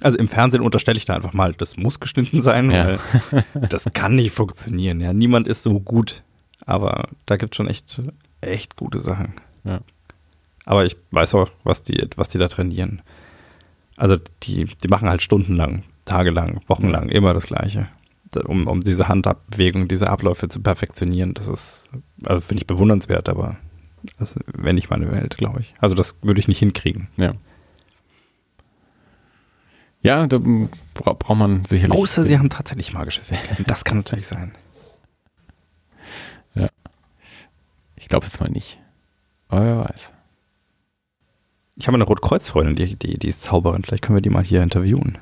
also im Fernsehen unterstelle ich da einfach mal, das muss geschnitten sein, Ja. weil das kann nicht funktionieren. Ja, niemand ist so gut, aber da gibt es schon echt, echt gute Sachen. Ja. Aber ich weiß auch, was die, was die da trainieren. Also die, die machen halt stundenlang, tagelang, wochenlang immer das Gleiche, um, um diese Handabbewegung, diese Abläufe zu perfektionieren. Das ist, also finde ich bewundernswert, aber das wäre nicht meine Welt, glaube ich. Also das würde ich nicht hinkriegen. Ja. Ja, da bra braucht man sicherlich. Außer sie haben tatsächlich magische Fähigkeiten. Das kann natürlich sein. Ich glaube jetzt mal nicht. Aber wer weiß. Ich habe eine Rotkreuz-Freundin, die, die, die ist Zauberin. Vielleicht können wir die mal hier interviewen.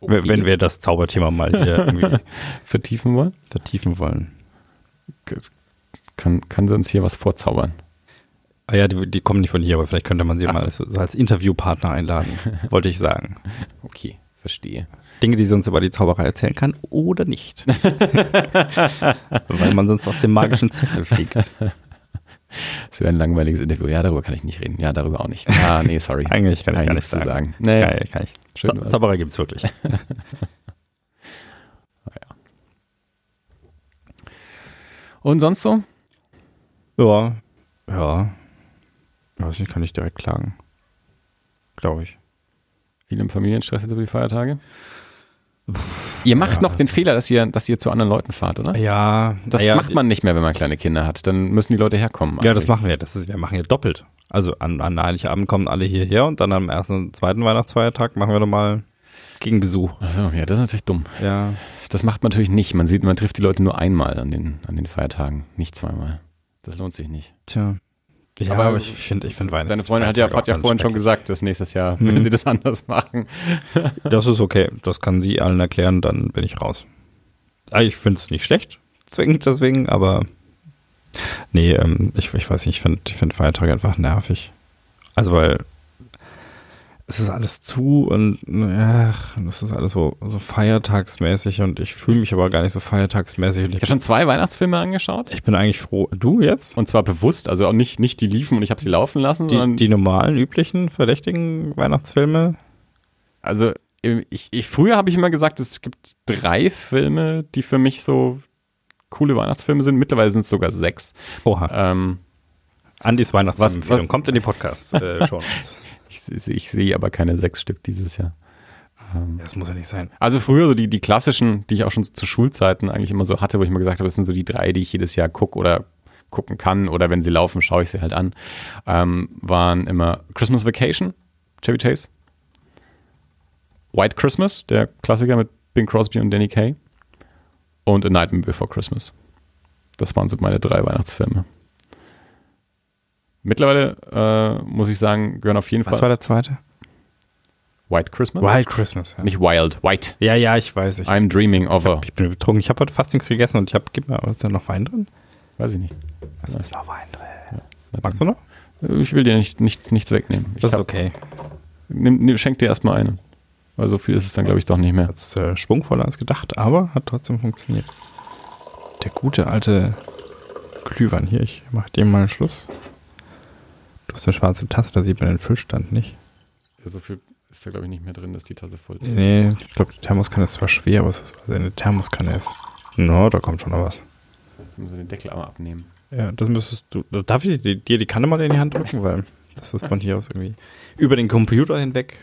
Wenn- Wenn wir das Zauberthema mal hier irgendwie vertiefen wollen, vertiefen wollen. kann, kann sie uns hier was vorzaubern. Ah ja, die, die kommen nicht von hier, aber vielleicht könnte man sie Ach mal so, so als Interviewpartner einladen, wollte ich sagen. Okay, verstehe. Dinge, die sie uns über die Zauberei erzählen kann oder nicht. Weil man sonst aus dem magischen Zirkel fliegt. Das wäre ein langweiliges Interview. Ja, darüber kann ich nicht reden. Ja, darüber auch nicht. Ah, nee, sorry. Eigentlich kann, ich gar nichts nicht zu sagen. sagen. Nee, Geil, kann ich. Schön Zau war's. Zauberei gibt's wirklich. Und sonst so? ja, ja. Weiß nicht, kann ich direkt klagen. Glaube ich. Viel im Familienstress jetzt über die Feiertage? Ihr macht Ja, noch den Fehler, dass ihr, dass ihr zu anderen Leuten fahrt, oder? Ja, Das naja, macht man nicht mehr, wenn man kleine Kinder hat. Dann müssen die Leute herkommen. Ja, das machen wir. Das ist, wir machen ja doppelt. Also an, an Heiligabend kommen alle hierher und dann am ersten und zweiten Weihnachtsfeiertag machen wir nochmal Gegenbesuch. Ach so, ja, das ist natürlich dumm. Ja. Das macht man natürlich nicht. Man sieht, man trifft die Leute nur einmal an den, an den Feiertagen, nicht zweimal. Das lohnt sich nicht. Tja. Ja, Aber aber, ich finde, ich finde Weihnachten. Deine Freundin hat ja, hat ja vorhin schon gesagt, dass nächstes Jahr, wenn Mhm. sie das anders machen. Das ist okay. Das kann sie allen erklären, dann bin ich raus. Ah, Ich finde es nicht schlecht, zwingend deswegen, aber nee, ähm, ich, ich weiß nicht, ich finde ich find Feiertage einfach nervig. Also weil es ist alles zu und ach, es ist alles so, so feiertagsmäßig und ich fühle mich aber gar nicht so feiertagsmäßig. Ich habe schon zwei Weihnachtsfilme angeschaut. ich bin eigentlich froh. Du jetzt? Und zwar bewusst, also auch nicht, nicht die liefen und ich habe sie laufen lassen, Die, sondern die normalen, üblichen, verdächtigen Weihnachtsfilme? also ich, ich früher habe ich immer gesagt, es gibt drei Filme, die für mich so coole Weihnachtsfilme sind. Mittlerweile sind es sogar sechs. Oha. Ähm, Andys Weihnachtsempfehlung kommt in die Podcast. Äh, schon. Ich, ich sehe aber keine sechs Stück dieses Jahr. Ähm, Das muss ja nicht sein. Also früher so die, die klassischen, die ich auch schon zu Schulzeiten eigentlich immer so hatte, wo ich immer gesagt habe, das sind so die drei, die ich jedes Jahr gucke oder gucken kann oder wenn sie laufen, schaue ich sie halt an, ähm, waren immer Christmas Vacation, Chevy Chase, White Christmas, der Klassiker mit Bing Crosby und Danny Kaye und A Nightmare Before Christmas. Das waren so meine drei Weihnachtsfilme. Mittlerweile, äh, muss ich sagen, gehören auf jeden Was war Fall der zweite? White Christmas. Wild Christmas. Ja, Nicht Wild, White. ja, ja, ich weiß. Ich, I'm dreaming of a. ich bin betrunken. Ich habe heute fast nichts gegessen und ich habe, gib mal, ist da noch Wein drin? Weiß ich nicht. Ja. ist noch Wein drin. Magst du noch? Ich will dir nicht, nicht, nichts wegnehmen. Ich Das ist hab- okay. nimm, nimm, schenk dir erstmal eine. Weil so viel ist es dann, glaube ich, doch nicht mehr. Das ist äh, schwungvoller als gedacht, aber hat trotzdem funktioniert. Der gute alte Glühwein hier. Ich mach dem mal einen Schluss. Du hast eine schwarze Tasse, da sieht man den Füllstand nicht. So viel ist da, glaube ich, nicht mehr drin, dass die Tasse voll ist. Nee, ich glaube, die Thermoskanne ist zwar schwer, aber es ist, also eine Thermoskanne ist. No, da kommt schon noch was. Jetzt müssen wir den Deckel aber abnehmen. Ja, das müsstest du. Darf ich dir dir die Kanne mal in die Hand drücken? Weil das ist von hier aus irgendwie über den Computer hinweg.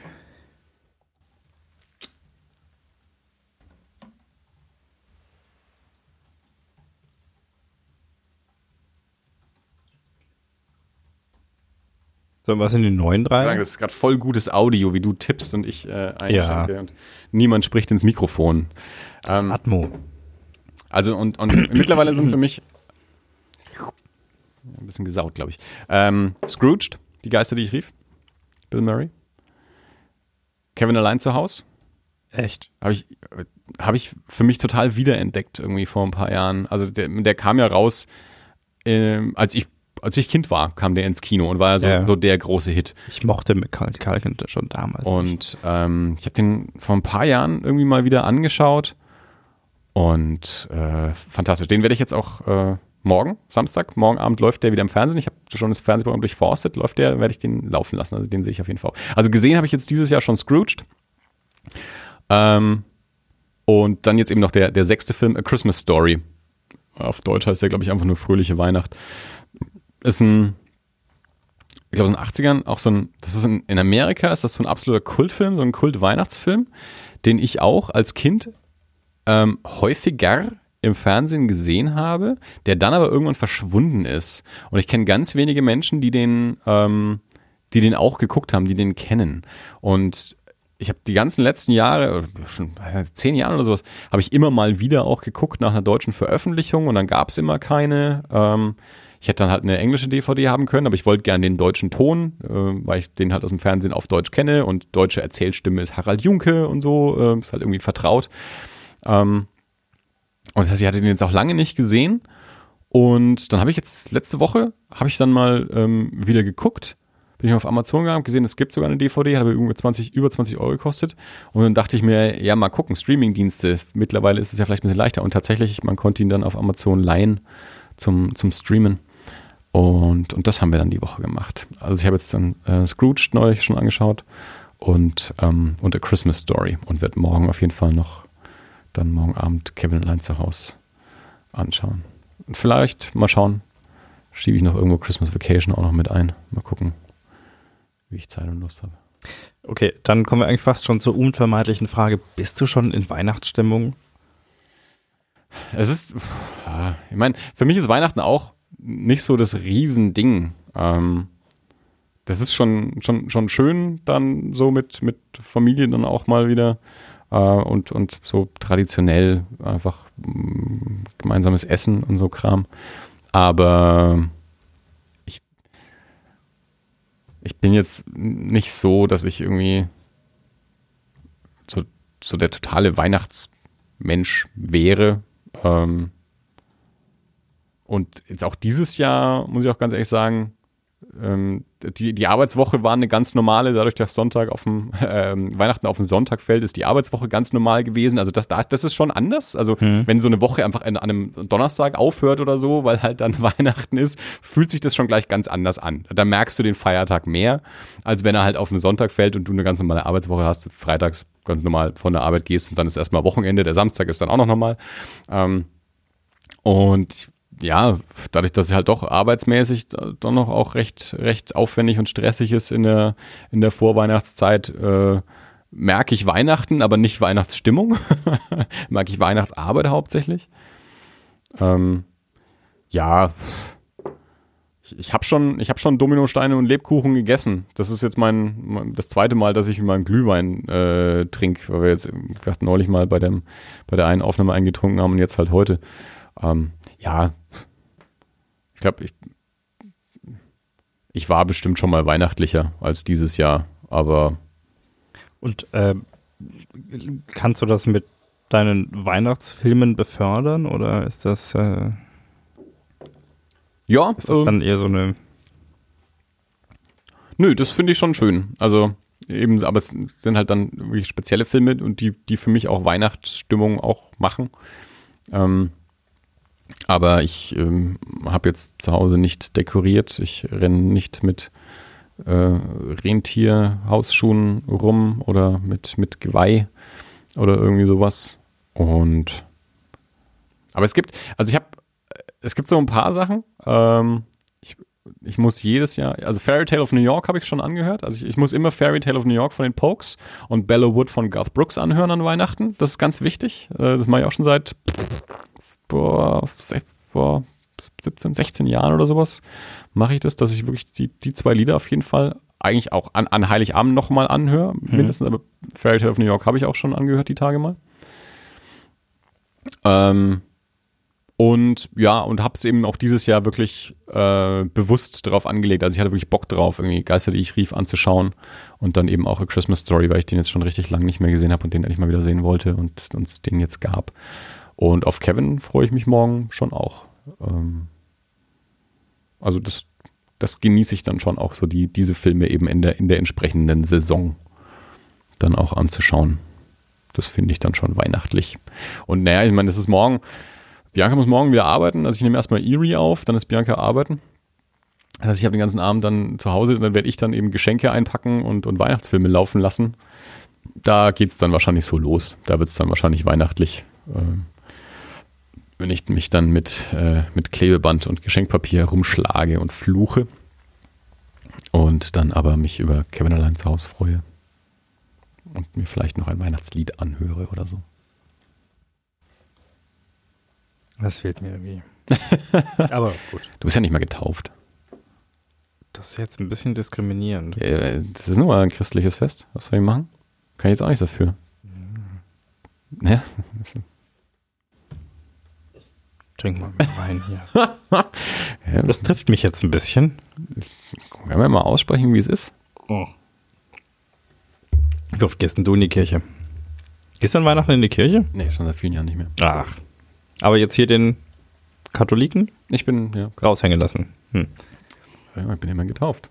So, was sind die neuen drei? das ist gerade voll gutes Audio, wie du tippst und ich äh, einschenke. Und niemand spricht ins Mikrofon. Das Ähm, Atmo. Also und, und mittlerweile sind für mich ein bisschen gesaut, glaube ich. Ähm, Scrooged, die Geister, die ich rief. Bill Murray. Kevin allein zu Haus. Echt? Habe ich, hab ich für mich total wiederentdeckt irgendwie vor ein paar Jahren. Also der, der kam ja raus, ähm, als ich als ich Kind war, kam der ins Kino und war ja so, Ja. so der große Hit. Ich mochte Macaulay Culkin schon damals. Und ähm, ich habe den vor ein paar Jahren irgendwie mal wieder angeschaut und äh, fantastisch. Den werde ich jetzt auch äh, morgen, Samstag, morgen Abend läuft der wieder im Fernsehen. Ich habe schon das Fernsehprogramm durchforstet, läuft der, werde ich den laufen lassen. Also den sehe ich auf jeden Fall. Also gesehen habe ich jetzt dieses Jahr schon Scrooged. Ähm, und dann jetzt eben noch der, der sechste Film, A Christmas Story. Auf Deutsch heißt der, glaube ich, einfach nur Fröhliche Weihnacht. Ist ein, ich glaube, aus den 80ern auch so ein, das ist in, in Amerika ist das so ein absoluter Kultfilm, so ein Kult-Weihnachtsfilm, den ich auch als Kind ähm, häufiger im Fernsehen gesehen habe, der dann aber irgendwann verschwunden ist. Und ich kenne ganz wenige Menschen, die den, ähm, die den auch geguckt haben, die den kennen. Und ich habe die ganzen letzten Jahre, schon äh, zehn Jahre oder sowas, habe ich immer mal wieder auch geguckt nach einer deutschen Veröffentlichung und dann gab es immer keine. Ähm, ich hätte dann halt eine englische DVD haben können, aber ich wollte gerne den deutschen Ton, äh, weil ich den halt aus dem Fernsehen auf Deutsch kenne und deutsche Erzählstimme ist Harald Junke und so, äh, ist halt irgendwie vertraut. Ähm, und das heißt, ich hatte den jetzt auch lange nicht gesehen. Und dann habe ich jetzt letzte Woche, habe ich dann mal ähm, wieder geguckt, bin ich auf Amazon gegangen, gesehen, es gibt sogar eine DVD, hat aber über 20, über 20 Euro gekostet. Und dann dachte ich mir, ja, mal gucken, Streamingdienste. Mittlerweile ist es ja vielleicht ein bisschen leichter. Und tatsächlich, man konnte ihn dann auf Amazon leihen zum, zum Streamen. Und, und das haben wir dann die Woche gemacht. Also ich habe jetzt dann äh, Scrooge neulich schon angeschaut und, ähm, und A Christmas Story und werde morgen auf jeden Fall noch dann morgen Abend Kevin allein zu Hause anschauen. Und vielleicht mal schauen, schiebe ich noch irgendwo Christmas Vacation auch noch mit ein. Mal gucken, wie ich Zeit und Lust habe. Okay, dann kommen wir eigentlich fast schon zur unvermeidlichen Frage. Bist du schon in Weihnachtsstimmung? Es ist, ich meine, für mich ist Weihnachten auch nicht so das Riesending. Ähm, das ist schon, schon, schon schön, dann so mit, mit Familie dann auch mal wieder äh, und, und so traditionell einfach mm, gemeinsames Essen und so Kram. Aber ich, ich bin jetzt nicht so, dass ich irgendwie so, so der totale Weihnachtsmensch wäre. Ähm, und jetzt auch dieses Jahr, muss ich auch ganz ehrlich sagen, ähm, die, die Arbeitswoche war eine ganz normale, dadurch, dass Sonntag auf dem, äh, Weihnachten auf den Sonntag fällt, ist die Arbeitswoche ganz normal gewesen. Also das, das ist schon anders. Also hm. wenn so eine Woche einfach an, an einem Donnerstag aufhört oder so, weil halt dann Weihnachten ist, fühlt sich das schon gleich ganz anders an. Da merkst du den Feiertag mehr, als wenn er halt auf den Sonntag fällt und du eine ganz normale Arbeitswoche hast, freitags ganz normal von der Arbeit gehst und dann ist erstmal Wochenende, der Samstag ist dann auch noch normal. Ähm, und ja, dadurch, dass es halt doch arbeitsmäßig dann noch auch recht, recht aufwendig und stressig ist in der, in der Vorweihnachtszeit, äh, merke ich Weihnachten, aber nicht Weihnachtsstimmung. merke ich Weihnachtsarbeit hauptsächlich. Ähm, ja, ich, ich habe schon, hab schon Dominosteine und Lebkuchen gegessen. Das ist jetzt mein, das zweite Mal, dass ich meinen Glühwein äh, trinke, weil wir jetzt wir hatten neulich mal bei, dem, bei der einen Aufnahme eingetrunken haben und jetzt halt heute. Ähm, ja, glaube, ich, ich war bestimmt schon mal weihnachtlicher als dieses Jahr, aber. Und äh, kannst du das mit deinen Weihnachtsfilmen befördern oder ist das. Äh, ja, ist das äh, dann eher so eine. Nö, das finde ich schon schön. Also eben, aber es sind halt dann wirklich spezielle Filme und die, die für mich auch Weihnachtsstimmung auch machen. Ähm, aber ich ähm, habe jetzt zu Hause nicht dekoriert. Ich renne nicht mit äh, Rentierhausschuhen rum oder mit, mit Geweih oder irgendwie sowas. Und aber es gibt, also ich habe, es gibt so ein paar Sachen. Ähm, ich, ich muss jedes Jahr, also Fairy Tale of New York habe ich schon angehört. Also ich, ich, muss immer Fairy Tale of New York von den Pokes und Bellow Wood von Garth Brooks anhören an Weihnachten. Das ist ganz wichtig. Äh, das mache ich auch schon seit vor, vor 17, 16 Jahren oder sowas mache ich das, dass ich wirklich die, die zwei Lieder auf jeden Fall eigentlich auch an, an Heiligabend nochmal anhöre, mhm. mindestens, aber Fairy Tale of New York habe ich auch schon angehört, die Tage mal. Ähm, und ja, und habe es eben auch dieses Jahr wirklich äh, bewusst darauf angelegt. Also ich hatte wirklich Bock drauf, irgendwie Geister, die ich rief, anzuschauen. Und dann eben auch A Christmas Story, weil ich den jetzt schon richtig lange nicht mehr gesehen habe und den endlich mal wieder sehen wollte und uns den jetzt gab. Und auf Kevin freue ich mich morgen schon auch. Ähm, also das, das genieße ich dann schon auch so, die, diese Filme eben in der, in der entsprechenden Saison dann auch anzuschauen. Das finde ich dann schon weihnachtlich. Und naja, ich meine, das ist morgen. Bianca muss morgen wieder arbeiten. Also ich nehme erstmal Erie auf, dann ist Bianca arbeiten. Das heißt, ich habe den ganzen Abend dann zu Hause, dann werde ich dann eben Geschenke einpacken und, und Weihnachtsfilme laufen lassen. Da geht es dann wahrscheinlich so los. Da wird es dann wahrscheinlich weihnachtlich. Ähm, wenn ich mich dann mit, äh, mit Klebeband und Geschenkpapier rumschlage und fluche und dann aber mich über Kevin allein zu Hause freue und mir vielleicht noch ein Weihnachtslied anhöre oder so. Das fehlt mir irgendwie. aber gut. Du bist ja nicht mal getauft. Das ist jetzt ein bisschen diskriminierend. Ja, das ist nur mal ein christliches Fest. Was soll ich machen? Kann ich jetzt auch nichts dafür. Mhm. Ja, Trink mal mehr Wein hier. ja, das trifft mich jetzt ein bisschen. Können wir mal aussprechen, wie es ist? Oh. Wie oft gehst du in die Kirche? Gehst du an Weihnachten in die Kirche? Nee, schon seit vielen Jahren nicht mehr. Ach. Aber jetzt hier den Katholiken? Ich bin, ja. Raushängen lassen. Hm. Ich bin immer getauft.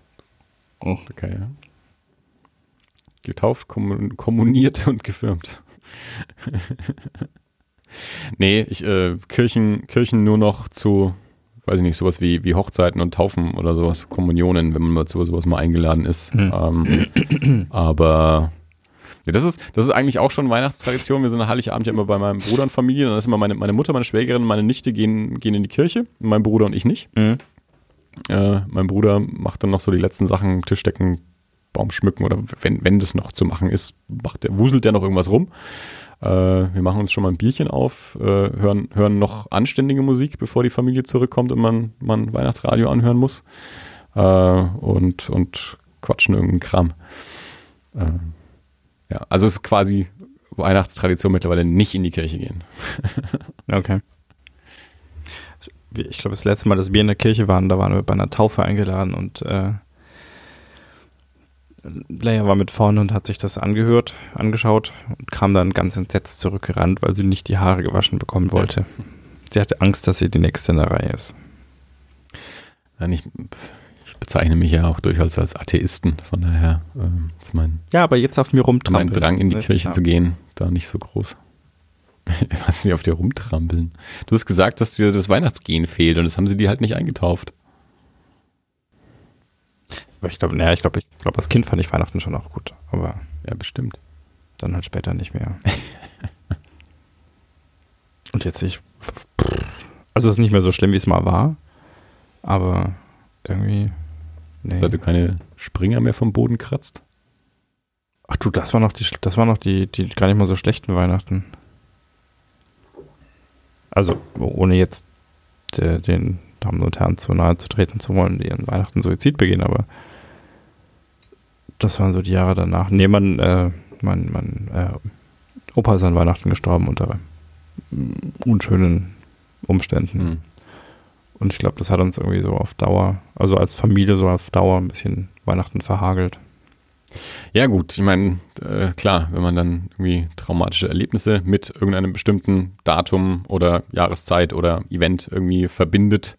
Oh. Okay, ja. Getauft, kommuniert und gefirmt. nee, ich, äh, Kirchen, Kirchen nur noch zu, weiß ich nicht, sowas wie, wie Hochzeiten und Taufen oder sowas, Kommunionen, wenn man mal zu sowas mal eingeladen ist. Hm. Ähm, aber ja, das ist, das ist eigentlich auch schon Weihnachtstradition. Wir sind an Heiligabend ja immer bei meinem Bruder und Familie. Dann ist immer meine, meine Mutter, meine Schwägerin, meine Nichte gehen, gehen in die Kirche. Mein Bruder und ich nicht. Mhm. Äh, mein Bruder macht dann noch so die letzten Sachen, Tischdecken, Baum schmücken oder wenn, wenn das noch zu machen ist, macht der, wuselt der noch irgendwas rum. Äh, wir machen uns schon mal ein Bierchen auf, äh, hören, hören noch anständige Musik, bevor die Familie zurückkommt und man, man Weihnachtsradio anhören muss. Äh, und, und quatschen irgendeinen Kram. Äh, ja, also es ist quasi Weihnachtstradition mittlerweile nicht in die Kirche gehen. okay. Ich glaube, das letzte Mal, dass wir in der Kirche waren, da waren wir bei einer Taufe eingeladen und äh, Leia war mit vorne und hat sich das angehört, angeschaut und kam dann ganz entsetzt zurückgerannt, weil sie nicht die Haare gewaschen bekommen wollte. Ja. Sie hatte Angst, dass sie die nächste in der Reihe ist. Ja, ich, ich, bezeichne mich ja auch durchaus als Atheisten, von daher ähm, ist mein. Ja, aber jetzt auf mir rumtrampeln. Mein Drang in die Kirche ja. zu gehen, da nicht so groß. Was sie auf dir rumtrampeln? Du hast gesagt, dass dir das Weihnachtsgehen fehlt und das haben sie dir halt nicht eingetauft. Aber ich glaube, naja, ich glaube, ich glaube, als Kind fand ich Weihnachten schon auch gut. Aber ja, bestimmt. Dann halt später nicht mehr. Und jetzt ich. Also es ist nicht mehr so schlimm, wie es mal war. Aber irgendwie. Nee. Seit du keine Springer mehr vom Boden kratzt? Ach du, das war noch die, das war noch die, die gar nicht mal so schlechten Weihnachten. Also, ohne jetzt de, den Damen und Herren zu nahe zu treten zu wollen, die an Weihnachten Suizid begehen, aber das waren so die Jahre danach. Nee, mein, äh, mein, mein äh, Opa ist an Weihnachten gestorben unter unschönen Umständen. Mhm. Und ich glaube, das hat uns irgendwie so auf Dauer, also als Familie so auf Dauer ein bisschen Weihnachten verhagelt. Ja, gut, ich meine, äh, klar, wenn man dann irgendwie traumatische Erlebnisse mit irgendeinem bestimmten Datum oder Jahreszeit oder Event irgendwie verbindet,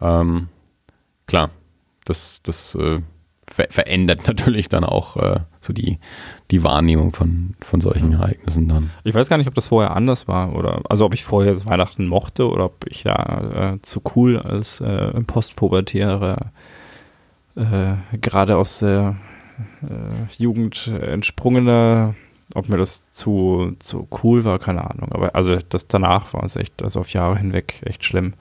ähm, klar, das, das äh, ver verändert natürlich dann auch äh, so die, die Wahrnehmung von, von solchen Ereignissen dann. Ich weiß gar nicht, ob das vorher anders war oder also ob ich vorher das Weihnachten mochte oder ob ich da äh, zu cool als äh, Postpubertäre äh, gerade aus der äh, Jugend entsprungener, ob mir das zu, zu cool war, keine Ahnung. Aber also das danach war es echt, also auf Jahre hinweg echt schlimm.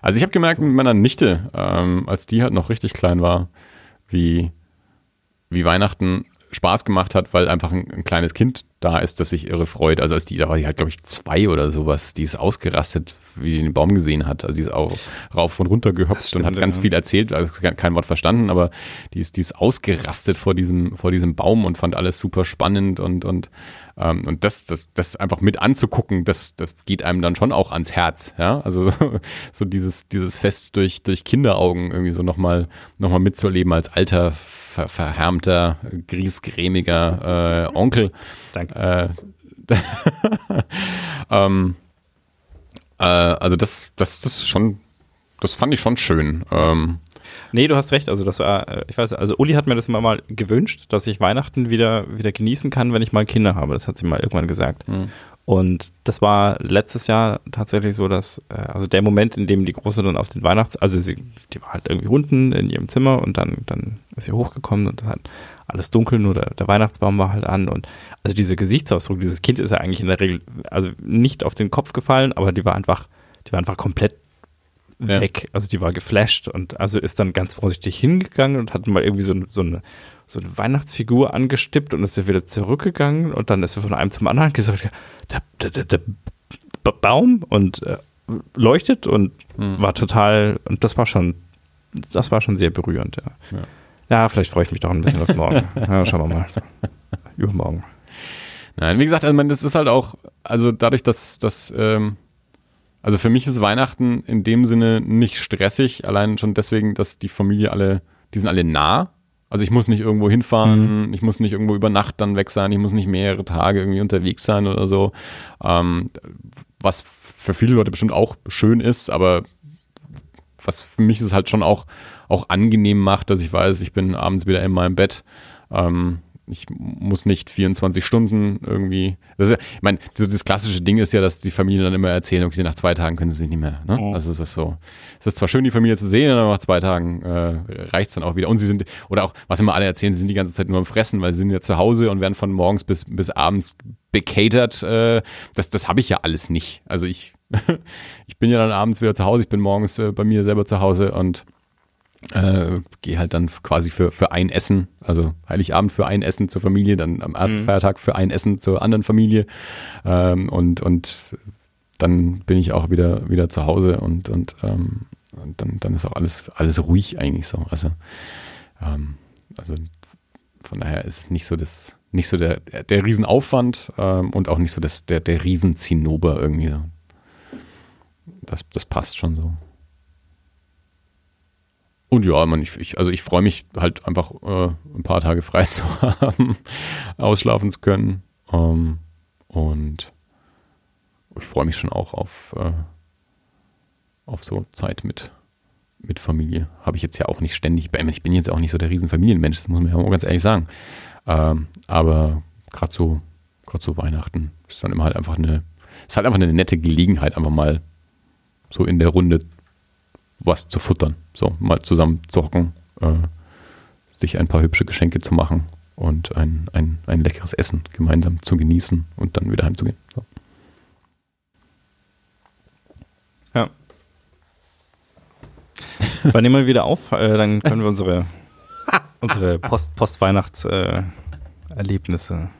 Also ich habe gemerkt mit meiner Nichte, ähm, als die halt noch richtig klein war, wie, wie Weihnachten Spaß gemacht hat, weil einfach ein, ein, kleines Kind da ist, das sich irre freut. Also als die, da war die halt, glaube ich, zwei oder sowas, die ist ausgerastet, wie die den Baum gesehen hat. Also die ist auch rauf und runter gehopst und hat ganz ja. viel erzählt, also kein Wort verstanden, aber die ist, die ist ausgerastet vor diesem, vor diesem Baum und fand alles super spannend und, und ähm, und das, das, das einfach mit anzugucken, das, das geht einem dann schon auch ans Herz, ja. Also so dieses, dieses Fest durch, durch Kinderaugen irgendwie so nochmal noch mal mitzuerleben als alter, ver, verhärmter, griesgrämiger äh, Onkel. Danke. Äh, ähm, äh, also das, das, das ist schon, das fand ich schon schön. Ähm, Nee, du hast recht. Also das war, äh, ich weiß, also Uli hat mir das immer mal gewünscht, dass ich Weihnachten wieder, wieder genießen kann, wenn ich mal Kinder habe. Das hat sie mal irgendwann gesagt. Mhm. Und das war letztes Jahr tatsächlich so, dass, äh, also der Moment, in dem die Große dann auf den Weihnachts-, also sie, die war halt irgendwie unten in ihrem Zimmer und dann, dann ist sie hochgekommen und dann hat alles dunkel, nur der, der Weihnachtsbaum war halt an und also dieser Gesichtsausdruck, dieses Kind ist ja eigentlich in der Regel, also nicht auf den Kopf gefallen, aber die war einfach, die war einfach komplett weg. Ja. Also die war geflasht und also ist dann ganz vorsichtig hingegangen und hat mal irgendwie so, so, eine, so eine Weihnachtsfigur angestippt und ist ja wieder zurückgegangen und dann ist er von einem zum anderen gesagt, der, der, der, der Baum und äh, leuchtet und mhm. war total, und das war schon, das war schon sehr berührend, ja. Ja, ja vielleicht freue ich mich doch ein bisschen auf morgen. ja, schauen wir mal. Übermorgen. Nein, wie gesagt, also man, das ist halt auch, also dadurch, dass, dass ähm, also für mich ist Weihnachten in dem Sinne nicht stressig, allein schon deswegen, dass die Familie alle, die sind alle nah. Also ich muss nicht irgendwo hinfahren, mhm. ich muss nicht irgendwo über Nacht dann weg sein, ich muss nicht mehrere Tage irgendwie unterwegs sein oder so. Ähm, was für viele Leute bestimmt auch schön ist, aber was für mich es halt schon auch, auch angenehm macht, dass ich weiß, ich bin abends wieder in meinem Bett. Ähm, ich muss nicht 24 Stunden irgendwie. Das ja, ich meine, das, das, klassische Ding ist ja, dass die Familie dann immer erzählen, okay, nach zwei Tagen können sie sich nicht mehr. Ne? Mhm. Also es ist so. Es ist zwar schön, die Familie zu sehen, aber nach zwei Tagen äh, reicht es dann auch wieder. Und sie sind, oder auch, was immer alle erzählen, sie sind die ganze Zeit nur am Fressen, weil sie sind ja zu Hause und werden von morgens bis, bis abends bekatert. Äh, das das habe ich ja alles nicht. Also ich, ich bin ja dann abends wieder zu Hause, ich bin morgens äh, bei mir selber zu Hause und äh, gehe halt dann quasi für, für ein Essen, also Heiligabend für ein Essen zur Familie, dann am ersten mhm. Feiertag für ein Essen zur anderen Familie ähm, und, und dann bin ich auch wieder, wieder zu Hause und, und, ähm, und dann, dann ist auch alles, alles ruhig eigentlich so. Also, ähm, also von daher ist es nicht so das, nicht so der, der Riesenaufwand ähm, und auch nicht so das, der, der Riesenzinnober irgendwie. Das, das passt schon so. Und ja, man, ich, ich, also ich freue mich halt einfach äh, ein paar Tage frei zu haben, ausschlafen zu können. Ähm, und ich freue mich schon auch auf, äh, auf so Zeit mit, mit Familie. Habe ich jetzt ja auch nicht ständig. Ich bin jetzt auch nicht so der Riesenfamilienmensch, das muss man ja auch ganz ehrlich sagen. Ähm, aber gerade so, gerade so Weihnachten ist dann immer halt einfach eine, ist halt einfach eine nette Gelegenheit, einfach mal so in der Runde was zu futtern. So, mal zusammen zocken, äh, sich ein paar hübsche Geschenke zu machen und ein, ein, ein leckeres Essen gemeinsam zu genießen und dann wieder heimzugehen. So. Ja. Wann nehmen wir wieder auf? Äh, dann können wir unsere, unsere Post, Post-Weihnachts-Erlebnisse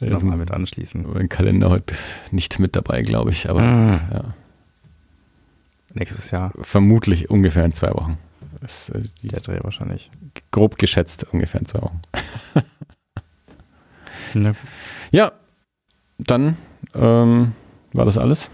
äh, nochmal mit anschließen. Mein Kalender heute nicht mit dabei, glaube ich, aber ah. ja nächstes Jahr. Vermutlich ungefähr in zwei Wochen. Das, äh, Der Dreh wahrscheinlich. Grob geschätzt ungefähr in zwei Wochen. ne. Ja, dann ähm, war das alles.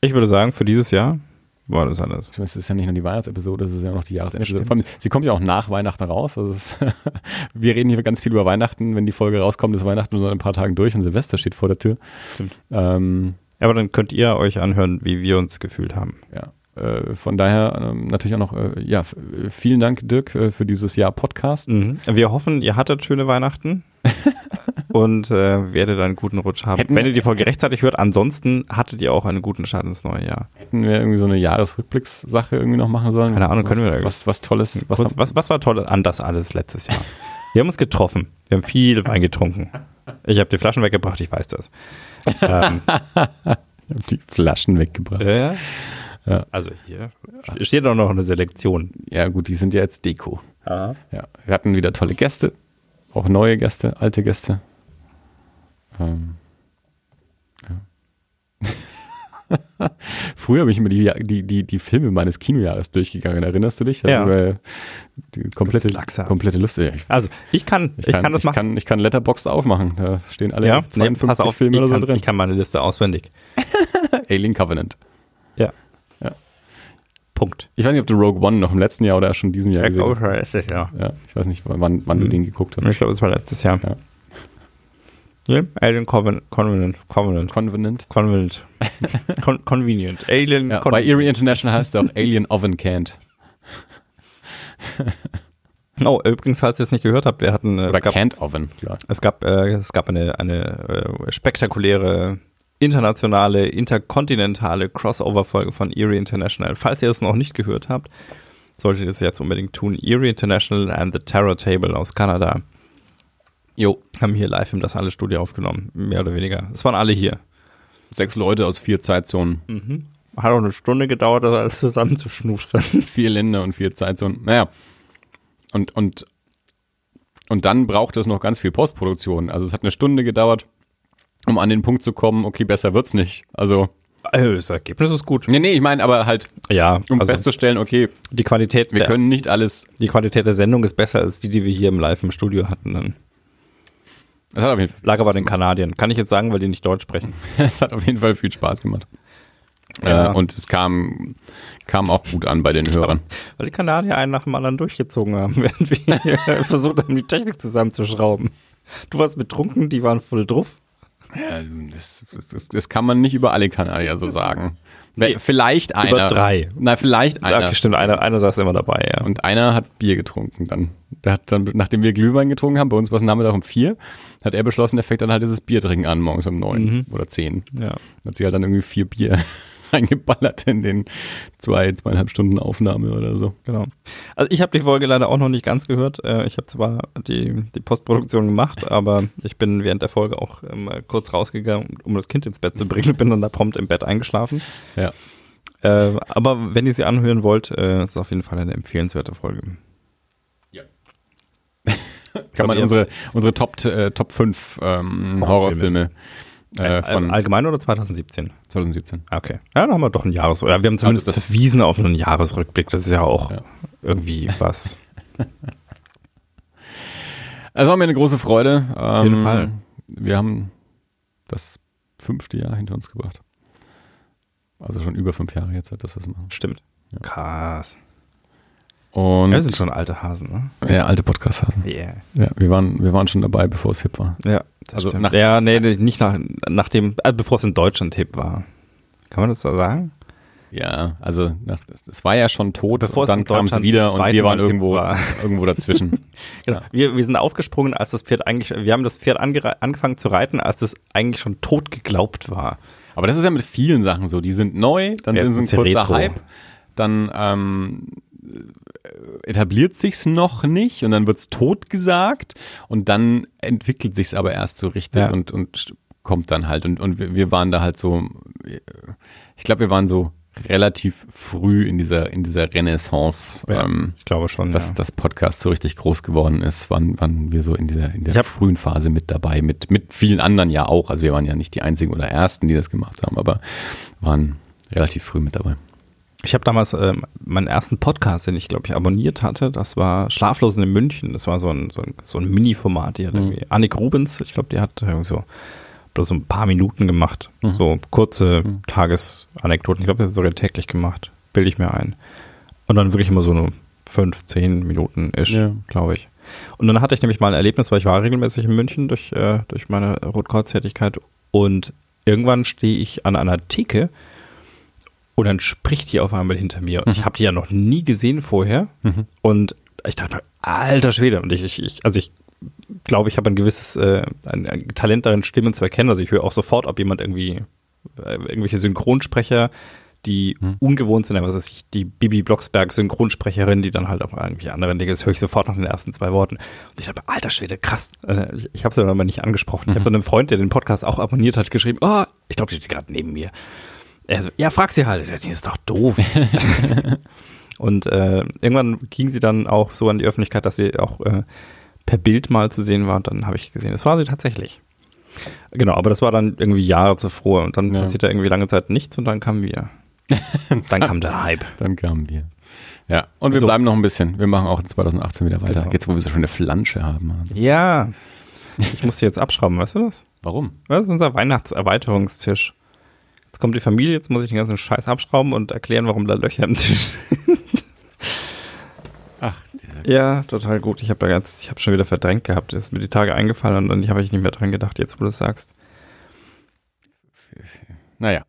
Ich würde sagen, für dieses Jahr war das alles. Es ist ja nicht nur die Weihnachtsepisode, es ist ja noch die Jahresepisode. Sie kommt ja auch nach Weihnachten raus. Also ist, wir reden hier ganz viel über Weihnachten. Wenn die Folge rauskommt, ist Weihnachten nur so ein paar Tagen durch und Silvester steht vor der Tür. Stimmt. Ähm, aber dann könnt ihr euch anhören, wie wir uns gefühlt haben. Ja. Äh, von daher ähm, natürlich auch noch, äh, ja, vielen Dank, Dirk, äh, für dieses Jahr Podcast. Mhm. Wir hoffen, ihr hattet schöne Weihnachten und werdet einen guten Rutsch haben. Hätten Wenn ihr die Folge rechtzeitig hört, ansonsten hattet ihr auch einen guten Start ins neue Jahr. Hätten wir irgendwie so eine Jahresrückblickssache irgendwie noch machen sollen? Keine Ahnung, können wir da Was, was Tolles? Was, Kurz, was, was war toll an das alles letztes Jahr? wir haben uns getroffen. Wir haben viel Wein getrunken. Ich habe die Flaschen weggebracht, ich weiß das. ähm, die Flaschen weggebracht. Ja. Ja. Also hier steht auch noch eine Selektion. Ja, gut, die sind ja jetzt Deko. Aha. Ja, wir hatten wieder tolle Gäste, auch neue Gäste, alte Gäste. Ähm, ja. Früher habe ich immer die, die, die, die Filme meines Kinojahres durchgegangen. Erinnerst du dich? Ja. Also, die komplette, komplette Lust. Ja, also ich kann, ich, ich kann, kann, das ich machen. Kann, ich kann Letterboxd aufmachen. Da stehen alle ja, 52 nee, auf, Filme oder so drin. Ich kann meine Liste auswendig. Alien Covenant. Ja. ja. Punkt. Ich weiß nicht, ob du Rogue One noch im letzten Jahr oder schon in diesem Jahr gesehen hast. letztes Jahr. Ja, ich weiß nicht, wann, wann hm. du den geguckt hast. Ich glaube, es war letztes Jahr. Ja. Ja, Alien Covenant. Covenant. Covenant. Covenant. Covenant. Con convenient. Alien. Ja, bei Erie International heißt er auch Alien Oven Can't. Oh, übrigens, falls ihr es nicht gehört habt, wir hatten. Äh, Oder gab, Can't Oven, klar. Es gab, äh, es gab eine, eine äh, spektakuläre internationale, interkontinentale Crossover-Folge von Erie International. Falls ihr es noch nicht gehört habt, solltet ihr es jetzt unbedingt tun. Erie International and the Terror Table aus Kanada. Jo. Haben hier live im Das Alle Studio aufgenommen, mehr oder weniger. Es waren alle hier. Sechs Leute aus vier Zeitzonen. Mhm. Hat auch eine Stunde gedauert, das alles zusammenzuschnustern. vier Länder und vier Zeitzonen. Naja. Und, und, und dann braucht es noch ganz viel Postproduktion. Also es hat eine Stunde gedauert um an den Punkt zu kommen, okay, besser wird's nicht. Also also das Ergebnis ist gut. Nee, nee, ich meine aber halt, ja, um also festzustellen, okay, die Qualität, wir der, können nicht alles. Die Qualität der Sendung ist besser als die, die wir hier im Live im Studio hatten. Dann. Das hat auf jeden Fall lag aber den Kanadiern. Kann ich jetzt sagen, weil die nicht Deutsch sprechen. Es hat auf jeden Fall viel Spaß gemacht. Ja. Äh, und es kam, kam auch gut an bei den Hörern. Weil die Kanadier einen nach dem anderen durchgezogen haben, während wir versucht haben, die Technik zusammenzuschrauben. Du warst betrunken, die waren voll drauf. Ja, das, das, das, kann man nicht über alle Kanadier so sagen. Ne, vielleicht einer. Über drei. Na, vielleicht einer. Okay, stimmt, einer, einer saß immer dabei, ja. Und einer hat Bier getrunken dann. Der hat dann, nachdem wir Glühwein getrunken haben, bei uns war es Nachmittag um vier, hat er beschlossen, er fängt dann halt dieses Bier trinken an, morgens um neun Mhm. oder zehn. ja. Hat sich halt dann irgendwie vier Bier reingeballert in den zwei, zweieinhalb Stunden Aufnahme oder so. Genau. Also ich habe die Folge leider auch noch nicht ganz gehört. Äh, Ich habe zwar die, die Postproduktion gemacht, aber ich bin während der Folge auch ähm, kurz rausgegangen, um das Kind ins Bett zu bringen. Bin dann da prompt im Bett eingeschlafen. Ja. Äh, aber wenn ihr sie anhören wollt, äh, ist auf jeden Fall eine empfehlenswerte Folge. Kann man unsere, unsere Top, äh, Top 5 ähm, Horrorfilme. Horrorfilme äh, von allgemein oder 2017? 2017. Ah, Okay. Ja, dann haben wir doch ein Jahres... Ja, wir haben zumindest Also das- verwiesen auf einen Jahresrückblick. Das ist ja auch Ja. irgendwie was. Es war mir eine große Freude. Auf jeden Fall. Wir haben das fünfte Jahr hinter uns gebracht. Also schon über fünf Jahre jetzt, das was wir machen. Stimmt. Krass. Und Ja, wir sind schon alte Hasen, ne? ja, alte Podcast-Hasen. Yeah. Ja, wir waren, wir waren schon dabei, bevor es hip war. Ja, Also stimmt. nach- ja, nee, nicht nach, nachdem, äh, bevor es in Deutschland hip war. Kann man das so sagen? Ja, also das war ja schon tot Bevor und es dann kam es wieder und wir waren irgendwo, war. irgendwo dazwischen. Genau. Wir, wir sind aufgesprungen, als das Pferd eigentlich, wir haben das Pferd angefangen zu reiten, als es eigentlich schon tot geglaubt war. Aber das ist ja mit vielen Sachen so. Die sind neu, dann Ja, sind sie ein kurzer retro. Hype, dann ähm, etabliert sich's noch nicht und dann wird's tot gesagt und dann entwickelt sich's aber erst so richtig Ja. und, und kommt dann halt. Und, und wir, waren da halt so, ich glaube, wir waren so relativ früh in dieser, in dieser Renaissance. Ja, Ähm, ich glaube schon. dass ja. das Podcast so richtig groß geworden ist, waren, waren wir so in dieser in der hab- frühen Phase mit dabei, mit, mit vielen anderen ja auch. Also wir waren ja nicht die einzigen oder ersten, die das gemacht haben, aber waren relativ früh mit dabei. Ich habe damals ähm, meinen ersten Podcast, den ich glaube ich abonniert hatte, das war Schlaflosen in München. Das war so ein, so ein, so ein Mini-Format. Die hat Mhm. irgendwie Annik Rubens, ich glaube, die hat irgendwie so bloß so ein paar Minuten gemacht. Mhm. So kurze Tagesanekdoten. Ich glaube, das ist sogar täglich gemacht. Bilde ich mir ein. Und dann wirklich immer so nur fünf, zehn Minuten ish, Ja. glaube ich. Und dann hatte ich nämlich mal ein Erlebnis, weil ich war regelmäßig in München durch, äh, durch meine Rotkreuz-Tätigkeit und irgendwann stehe ich an einer Theke und dann spricht die auf einmal hinter mir. Und Ich habe die ja noch nie gesehen vorher. Und ich dachte, alter Schwede. Und ich, ich, ich also ich glaube, ich habe ein gewisses äh, ein, ein Talent darin, Stimmen zu erkennen. Also ich höre auch sofort, ob jemand irgendwie äh, irgendwelche Synchronsprecher, die ungewohnt sind, was ist ich, die Bibi Blocksberg Synchronsprecherin, die dann halt auf irgendwie anderen Dinge, das höre ich sofort nach den ersten zwei Worten. Und ich dachte, alter Schwede, krass. Äh, Ich, ich habe sie dann aber nicht angesprochen. Ich habe dann einem Freund, der den Podcast auch abonniert hat, geschrieben, oh, ich glaube, die steht gerade neben mir. Er so, ja, frag sie halt. Die ist doch doof. Und äh, irgendwann ging sie dann auch so an die Öffentlichkeit, dass sie auch äh, per Bild mal zu sehen war. Und dann habe ich gesehen, das war sie tatsächlich. Genau, aber das war dann irgendwie Jahre zuvor. Und dann Ja. passierte irgendwie lange Zeit nichts und dann kamen wir. dann kam der Hype. Dann kamen wir. Ja, und wir So. bleiben noch ein bisschen. Wir machen auch in 2018 wieder weiter. Genau. Jetzt, wo wir so schon eine Flansche haben. Ja. Ich musste jetzt abschrauben, weißt du das? Warum? Das ist unser Weihnachtserweiterungstisch. Jetzt kommt die Familie, jetzt muss ich den ganzen Scheiß abschrauben und erklären, warum da Löcher im Tisch sind. Ach, Ja, total gut. Ich habe da ganz, ich habe schon wieder verdrängt gehabt. Das ist mir die Tage eingefallen und dann habe ich nicht mehr dran gedacht, jetzt wo du es sagst. naja.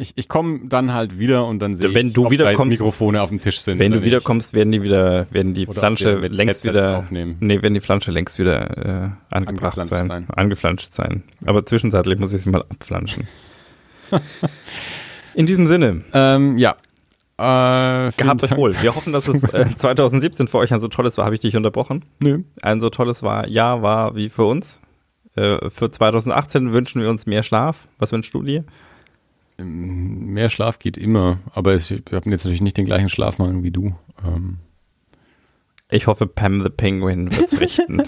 Ich, ich komme dann halt wieder und dann sehe Wenn ich, du drei Mikrofone auf dem Tisch sind. Wenn du wiederkommst, werden die wieder, werden die Oder Flansche mit längst wieder, aufnehmen. nee, werden die Flansche längst wieder äh, angebracht Angeflanscht sein, sein. angeflanscht sein. Aber zwischenzeitlich muss ich sie mal abflanschen. In diesem Sinne. Ähm, ja. Äh, gehabt euch wohl. Wir hoffen, dass es äh, 2017 für euch ein so tolles war. Habe ich dich unterbrochen? Nö. Ein so tolles war, Jahr war wie für uns. Äh, für 2018 wünschen wir uns mehr Schlaf. Was wünschst du dir? Ähm, Mehr Schlaf geht immer, aber es, wir haben jetzt natürlich nicht den gleichen Schlafmangel wie du. Ähm, Ich hoffe, Pam the Penguin wird's richten.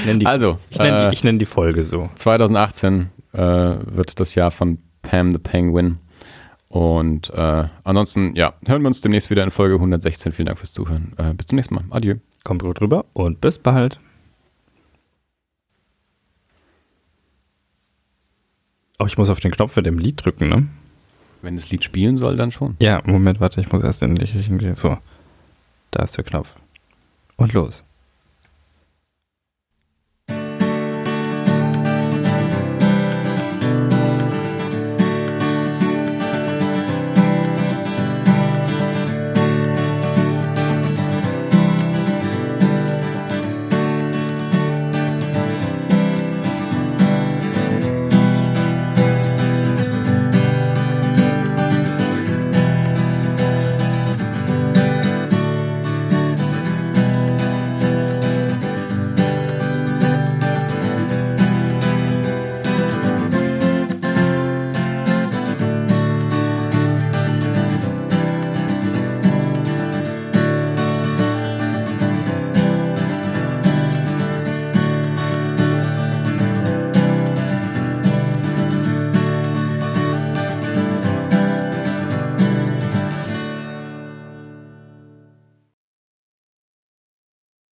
Ich nenne die, also, ich nenn äh, die, ich nenn die Folge so. 2018 äh, wird das Jahr von Pam the Penguin. Und äh, ansonsten, ja, hören wir uns demnächst wieder in Folge 116. Vielen Dank fürs Zuhören. Äh, bis zum nächsten Mal. Adieu. Kommt gut rüber und bis bald. Oh, ich muss auf den Knopf für dem Lied drücken, ne? Wenn das Lied spielen soll, dann schon. Ja, Moment, warte, ich muss erst in die richtige. So. Da ist der Knopf. Und los.